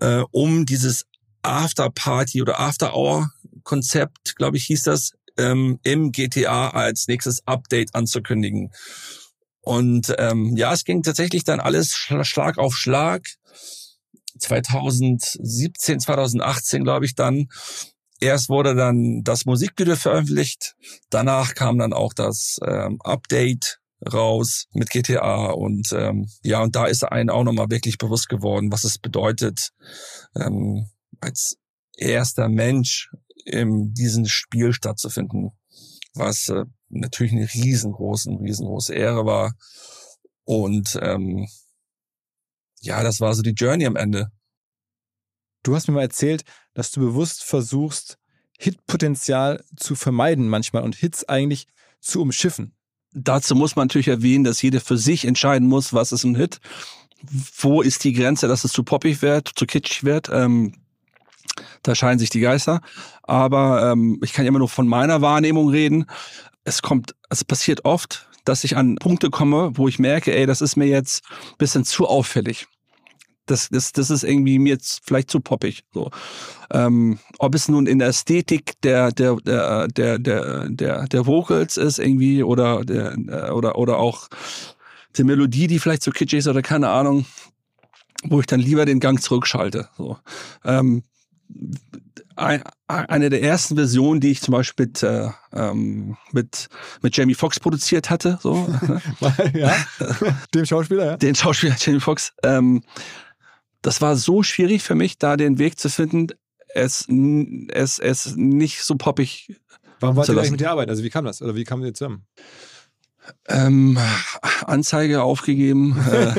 äh, um dieses After Party oder After Hour Konzept, glaube ich, hieß das, ähm, im GTA als nächstes Update anzukündigen. Und ähm, ja, es ging tatsächlich dann alles Schlag auf Schlag. 2017, 2018, glaube ich, dann. Erst wurde dann das Musikvideo veröffentlicht, danach kam dann auch das ähm, Update raus mit GTA und ähm, ja, und da ist einem auch nochmal wirklich bewusst geworden, was es bedeutet, ähm, als erster Mensch in diesem Spiel stattzufinden, was äh, natürlich eine riesengroße, riesengroße Ehre war. Und ähm, ja, das war so die Journey am Ende. Du hast mir mal erzählt, dass du bewusst versuchst, Hitpotenzial zu vermeiden manchmal und Hits eigentlich zu umschiffen. Dazu muss man natürlich erwähnen, dass jeder für sich entscheiden muss, was ist ein Hit, wo ist die Grenze, dass es zu poppig wird, zu kitschig wird. Ähm, da scheinen sich die Geister. Aber ähm, ich kann immer nur von meiner Wahrnehmung reden. Es kommt, es passiert oft, dass ich an Punkte komme, wo ich merke, ey, das ist mir jetzt ein bisschen zu auffällig. Das, das, das ist irgendwie mir jetzt vielleicht zu poppig. So. Ähm, ob es nun in der Ästhetik der, der, der, der, der, der, der Vocals ist irgendwie oder, der, oder, oder auch die Melodie, die vielleicht zu kitschig ist oder keine Ahnung, wo ich dann lieber den Gang zurückschalte. So. Ähm, eine der ersten Versionen, die ich zum Beispiel mit, äh, ähm, mit, mit Jamie Foxx produziert hatte. So. ja, dem Schauspieler, ja. Den Schauspieler Jamie Foxx. Ähm, das war so schwierig für mich, da den Weg zu finden, es, es, es nicht so poppig Warum wart ihr eigentlich mit der Arbeit? Also wie kam das? Oder wie kamen ihr zusammen? Ähm, Anzeige aufgegeben. Äh,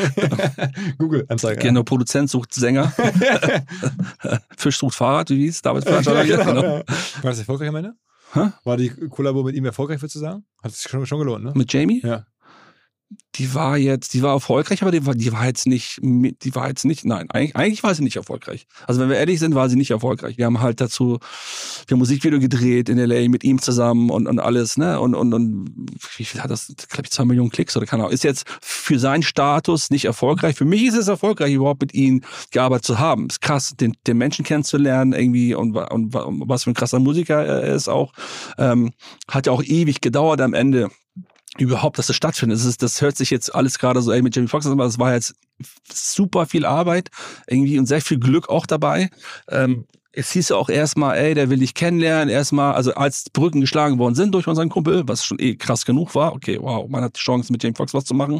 Google Anzeige. Genau, ja. Produzent sucht Sänger. Fisch sucht Fahrrad, wie hieß David Veranstalter. ja, genau. War das erfolgreich am Ende? Hä? War die Kollabo mit ihm erfolgreich, würdest du sagen? Hat es schon, schon gelohnt, ne? Mit Jamie? Ja. Die war jetzt, die war erfolgreich, aber die war, die war jetzt nicht, die war jetzt nicht, nein, eigentlich, eigentlich war sie nicht erfolgreich. Also wenn wir ehrlich sind, war sie nicht erfolgreich. Wir haben halt dazu, wir haben Musikvideo gedreht in LA mit ihm zusammen und, und alles, ne, und, und, und wie viel hat das, glaube ich, zwei Millionen Klicks oder keine Ahnung. Ist jetzt für seinen Status nicht erfolgreich. Für mich ist es erfolgreich, überhaupt mit ihm gearbeitet zu haben. Ist krass, den, den Menschen kennenzulernen irgendwie und, und, und was für ein krasser Musiker er ist auch. Ähm, hat ja auch ewig gedauert am Ende überhaupt, dass das stattfindet. Das, ist, das hört sich jetzt alles gerade so ey, mit Jamie Foxx aber es war jetzt super viel Arbeit irgendwie und sehr viel Glück auch dabei. Ähm, es hieß ja auch erstmal, ey, der will dich kennenlernen, erstmal, also als Brücken geschlagen worden sind durch unseren Kumpel, was schon eh krass genug war, okay, wow, man hat die Chance, mit Jamie Foxx was zu machen.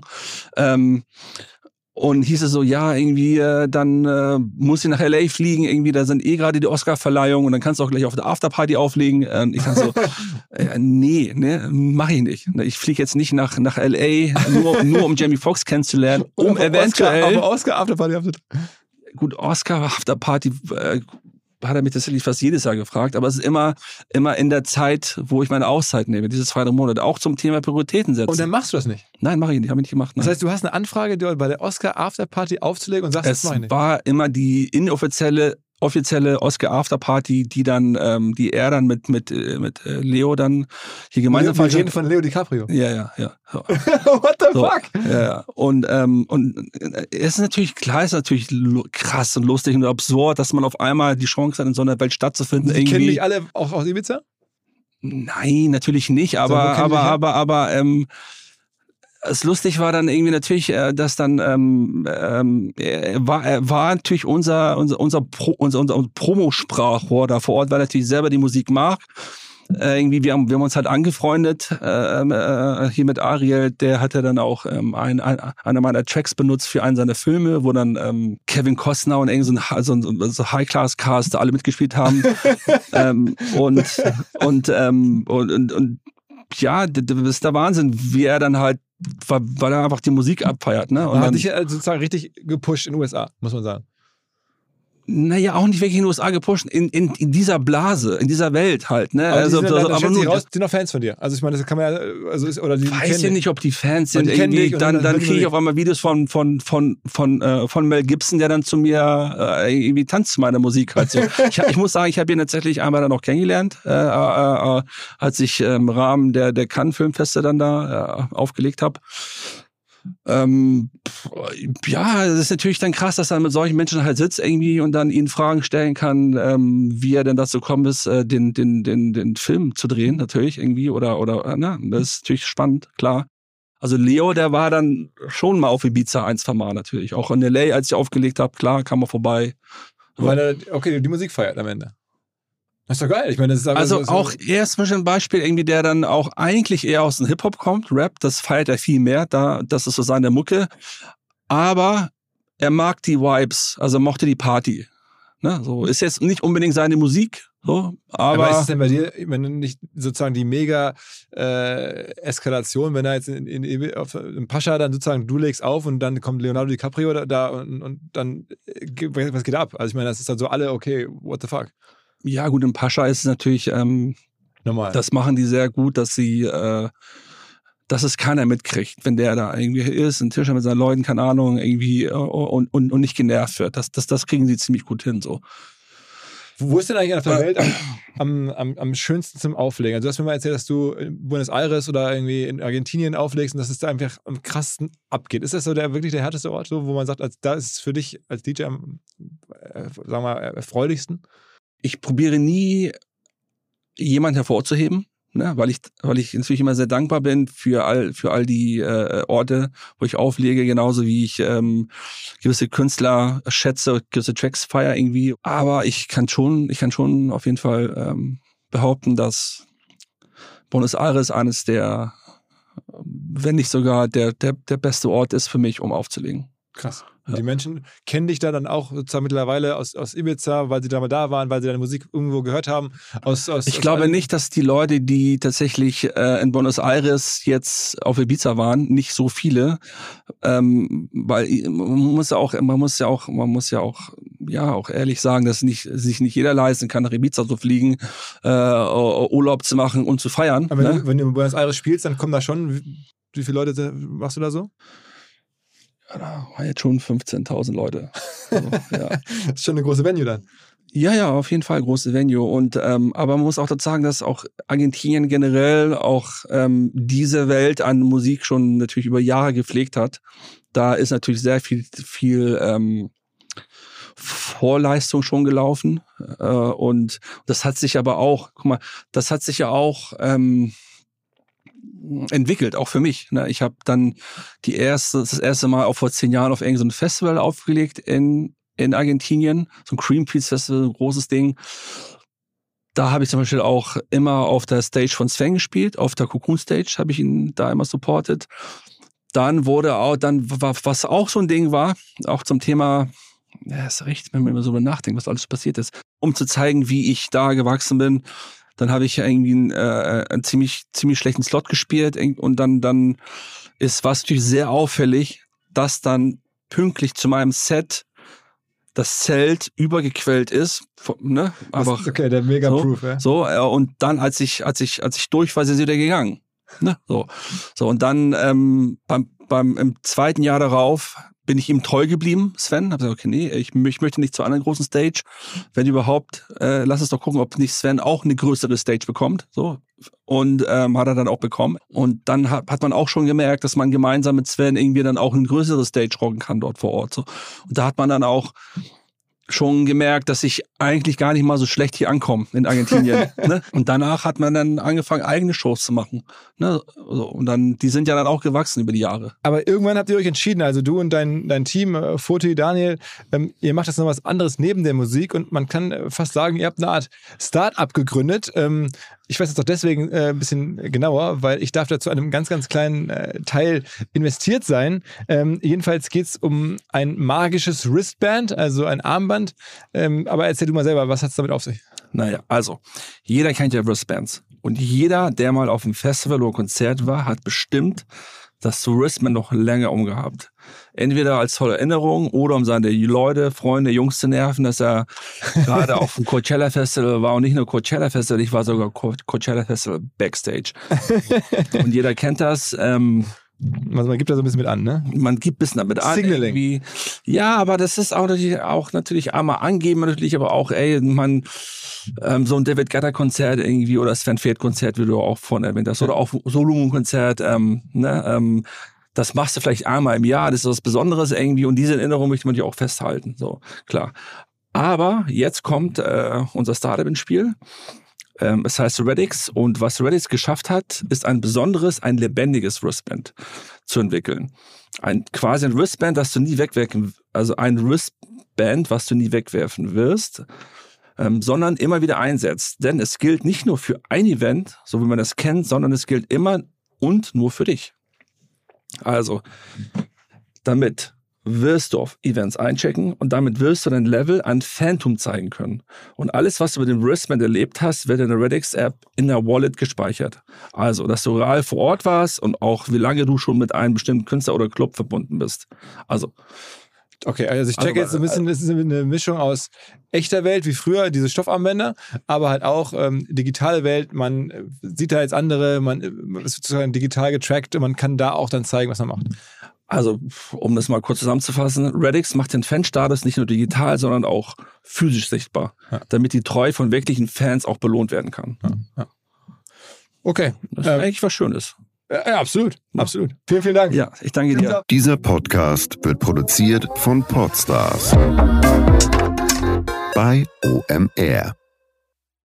Ähm, und hieß es so, ja, irgendwie, äh, dann äh, muss ich nach LA fliegen, irgendwie, da sind eh gerade die Oscar-Verleihung und dann kannst du auch gleich auf der Afterparty auflegen. Und ich dann so, äh, nee, ne, mach ich nicht. Ich fliege jetzt nicht nach, nach LA, nur, nur um Jamie Foxx kennenzulernen, um eventuell. Oscar, aber Oscar Afterparty. Gut, Oscar Afterparty, äh, hat er mich tatsächlich fast jedes Jahr gefragt, aber es ist immer, immer in der Zeit, wo ich meine Auszeit nehme, diese zwei, drei Monate, auch zum Thema Prioritäten setzen. Und dann machst du das nicht? Nein, mache ich nicht, habe ich nicht gemacht. Nein. Das heißt, du hast eine Anfrage bei der Oscar Afterparty aufzulegen und sagst, es das mache ich nicht. war immer die inoffizielle offizielle Oscar Afterparty, die dann, ähm, die er dann mit mit äh, mit äh, Leo dann hier gemeinsam. Wir reden von Leo DiCaprio. Ja, ja, ja. So. What the so, fuck? Ja, ja. Und ähm, und äh, es ist natürlich klar, es ist natürlich krass und lustig und absurd, dass man auf einmal die Chance hat, in so einer Welt stattzufinden. Die kennen dich alle auch aus Ibiza? Nein, natürlich nicht. Aber aber aber aber ähm, es lustig war dann irgendwie natürlich, äh, dass dann ähm, ähm, war, er war natürlich unser unser unser, Pro, unser, unser Promosprachrohr da vor Ort, weil er natürlich selber die Musik mag. Äh, irgendwie, wir haben, wir haben uns halt angefreundet äh, äh, hier mit Ariel, der hatte dann auch ähm, ein, ein, einer meiner Tracks benutzt für einen seiner Filme, wo dann ähm, Kevin Costner und irgendwie so ein, so ein so High-Class-Cast alle mitgespielt haben. ähm, und, und, ähm, und, und, und ja, das ist der Wahnsinn, wie er dann halt weil er einfach die Musik abfeiert. Ne? Und er hat dich sozusagen richtig gepusht in den USA, muss man sagen naja, auch nicht wirklich in den USA gepusht, in, in, in dieser Blase, in dieser Welt halt. Ne? Aber also, die sind, also, aber nur, raus, sind noch Fans von dir. Also ich meine, das kann man ja, also ist, oder die weiß ja nicht, ob die Fans sind. Die irgendwie, dann dann, dann kriege ich auf einmal Videos von von von von äh, von Mel Gibson, der dann zu mir äh, irgendwie tanzt zu meiner Musik halt so. ich, ich muss sagen, ich habe ihn tatsächlich einmal dann noch kennengelernt, äh, äh, äh, als ich im Rahmen der der Cannes Filmfeste dann da äh, aufgelegt habe. Ähm, ja, es ist natürlich dann krass, dass er mit solchen Menschen halt sitzt irgendwie und dann ihnen Fragen stellen kann, ähm, wie er denn dazu kommen ist, äh, den, den, den, den Film zu drehen, natürlich irgendwie, oder, oder, äh, na, das ist natürlich spannend, klar. Also Leo, der war dann schon mal auf Ibiza ein, zwei Mal natürlich. Auch in L.A., als ich aufgelegt habe, klar, kam er vorbei. Weil er, okay, die Musik feiert am Ende. Das ist doch geil. Ich meine, das ist also so, auch er ist ein Beispiel irgendwie, der dann auch eigentlich eher aus dem Hip Hop kommt, Rap. Das feiert er viel mehr. Da, das ist so seine Mucke. Aber er mag die Vibes, also mochte die Party. Ne? So ist jetzt nicht unbedingt seine Musik, so, aber, aber ist es denn bei dir, wenn nicht sozusagen die mega äh, Eskalation, wenn er jetzt in, in, in, auf, in Pascha dann sozusagen du legst auf und dann kommt Leonardo DiCaprio da, da und, und dann äh, was geht ab? Also ich meine, das ist dann so alle okay, what the fuck? Ja, gut, im Pascha ist es natürlich, ähm, Normal. das machen die sehr gut, dass sie, äh, dass es keiner mitkriegt, wenn der da irgendwie ist, ein Tisch mit seinen Leuten, keine Ahnung, irgendwie äh, und, und, und nicht genervt wird. Das, das, das kriegen sie ziemlich gut hin, so. Wo ist denn eigentlich auf der Welt am, am, am schönsten zum Auflegen? Also du hast mir mal erzählt, dass du in Buenos Aires oder irgendwie in Argentinien auflegst und dass es da einfach am krassesten abgeht. Ist das so der wirklich der härteste Ort, so, wo man sagt, als, da ist es für dich als DJ am, äh, sagen wir mal, erfreulichsten? Ich probiere nie jemand hervorzuheben, ne, weil ich, weil ich natürlich immer sehr dankbar bin für all, für all die äh, Orte, wo ich auflege, genauso wie ich ähm, gewisse Künstler schätze, gewisse Tracks feier irgendwie. Aber ich kann schon, ich kann schon auf jeden Fall ähm, behaupten, dass Buenos Aires eines der, wenn nicht sogar der, der, der beste Ort ist für mich, um aufzulegen. Krass. Und die Menschen kennen dich da dann auch sozusagen mittlerweile aus, aus Ibiza, weil sie da mal da waren, weil sie deine Musik irgendwo gehört haben. Aus, aus, ich aus glaube nicht, dass die Leute, die tatsächlich äh, in Buenos Aires jetzt auf Ibiza waren, nicht so viele, ähm, weil man muss ja auch, man muss ja auch, man muss ja auch, ja auch ehrlich sagen, dass nicht, sich nicht jeder leisten kann, nach Ibiza zu fliegen, äh, Urlaub zu machen und zu feiern. Aber ne? wenn, du, wenn du in Buenos Aires spielst, dann kommen da schon Wie viele Leute machst du da so? Da waren jetzt schon 15.000 Leute. Also, ja. das ist schon eine große Venue dann. Ja, ja, auf jeden Fall große Venue. Und ähm, aber man muss auch dazu sagen, dass auch Argentinien generell auch ähm, diese Welt an Musik schon natürlich über Jahre gepflegt hat. Da ist natürlich sehr viel, viel ähm, Vorleistung schon gelaufen. Äh, und das hat sich aber auch, guck mal, das hat sich ja auch ähm, entwickelt, auch für mich. Ne? Ich habe dann die erste, das erste Mal auch vor zehn Jahren auf irgendeinem so Festival aufgelegt in, in Argentinien, so ein Cream Peace Festival, ein großes Ding. Da habe ich zum Beispiel auch immer auf der Stage von Sven gespielt, auf der Cocoon Stage habe ich ihn da immer supportet. Dann wurde auch, dann was auch so ein Ding war, auch zum Thema ja, ist recht, wenn man immer so nachdenkt, was alles passiert ist. Um zu zeigen, wie ich da gewachsen bin, dann habe ich irgendwie einen, äh, einen ziemlich, ziemlich schlechten Slot gespielt und dann, dann ist was natürlich sehr auffällig, dass dann pünktlich zu meinem Set das Zelt übergequellt ist, ne? Aber okay, der Mega Proof, so, ja. So äh, und dann als ich als ich als ich durch war, sind sie wieder gegangen, ne? So, so und dann ähm, beim beim im zweiten Jahr darauf bin ich ihm treu geblieben, Sven. Hab gesagt, okay, nee, ich, ich möchte nicht zur anderen großen Stage. Wenn überhaupt, äh, lass uns doch gucken, ob nicht Sven auch eine größere Stage bekommt. So. Und ähm, hat er dann auch bekommen. Und dann hat, hat man auch schon gemerkt, dass man gemeinsam mit Sven irgendwie dann auch eine größere Stage rocken kann dort vor Ort. So. Und da hat man dann auch schon gemerkt, dass ich eigentlich gar nicht mal so schlecht hier ankomme in Argentinien. ne? Und danach hat man dann angefangen, eigene Shows zu machen. Ne? Und dann, die sind ja dann auch gewachsen über die Jahre. Aber irgendwann habt ihr euch entschieden, also du und dein, dein Team, äh, Foti, Daniel, ähm, ihr macht das noch was anderes neben der Musik und man kann äh, fast sagen, ihr habt eine Art Start-up gegründet. Ähm, ich weiß jetzt auch deswegen äh, ein bisschen genauer, weil ich darf da zu einem ganz, ganz kleinen äh, Teil investiert sein. Ähm, jedenfalls geht es um ein magisches Wristband, also ein Armband. Ähm, aber erzähl du mal selber, was hat es damit auf sich? Naja, also, jeder kennt ja Wristbands. Und jeder, der mal auf einem Festival oder Konzert war, hat bestimmt das Wristband noch länger umgehabt. Entweder als tolle Erinnerung oder um seine Leute, Freunde, Jungs zu nerven, dass er gerade auf dem Coachella Festival war und nicht nur Coachella Festival, ich war sogar Coachella Festival Backstage. und jeder kennt das. Ähm, also man gibt da so ein bisschen mit an, ne? Man gibt ein bisschen damit an. Signaling. Irgendwie. Ja, aber das ist auch natürlich, auch natürlich einmal angeben natürlich, aber auch, ey, man, ähm, so ein David Guetta Konzert irgendwie oder Sven Feld Konzert, wie du auch vorhin erwähnt hast, oder auch Solomon Konzert, ähm, ne, ähm, das machst du vielleicht einmal im Jahr, das ist was Besonderes irgendwie und diese Erinnerung möchte man dir auch festhalten, so, klar. Aber jetzt kommt äh, unser Startup ins Spiel. Ähm, es heißt Redix und was Redix geschafft hat, ist ein besonderes, ein lebendiges Wristband zu entwickeln. Ein quasi ein Wristband, das du nie wegwerfen, also ein Wristband, was du nie wegwerfen wirst, ähm, sondern immer wieder einsetzt. Denn es gilt nicht nur für ein Event, so wie man das kennt, sondern es gilt immer und nur für dich. Also, damit wirst du auf Events einchecken und damit wirst du dein Level an Phantom zeigen können. Und alles, was du mit dem Wristband erlebt hast, wird in der Redix-App in der Wallet gespeichert. Also, dass du real vor Ort warst und auch wie lange du schon mit einem bestimmten Künstler oder Club verbunden bist. Also, Okay, also ich checke also, jetzt so ein bisschen, das ist eine Mischung aus echter Welt wie früher, diese Stoffarmbänder, aber halt auch ähm, digitale Welt. Man äh, sieht da jetzt andere, man ist sozusagen digital getrackt und man kann da auch dann zeigen, was man macht. Also, um das mal kurz zusammenzufassen, Redix macht den Fanstatus nicht nur digital, sondern auch physisch sichtbar, ja. damit die Treue von wirklichen Fans auch belohnt werden kann. Ja, ja. Okay. Das ist ähm, eigentlich was Schönes. Ja, absolut, absolut. Vielen, vielen Dank. Ja, ich danke dir. Dieser Podcast wird produziert von Podstars bei OMR.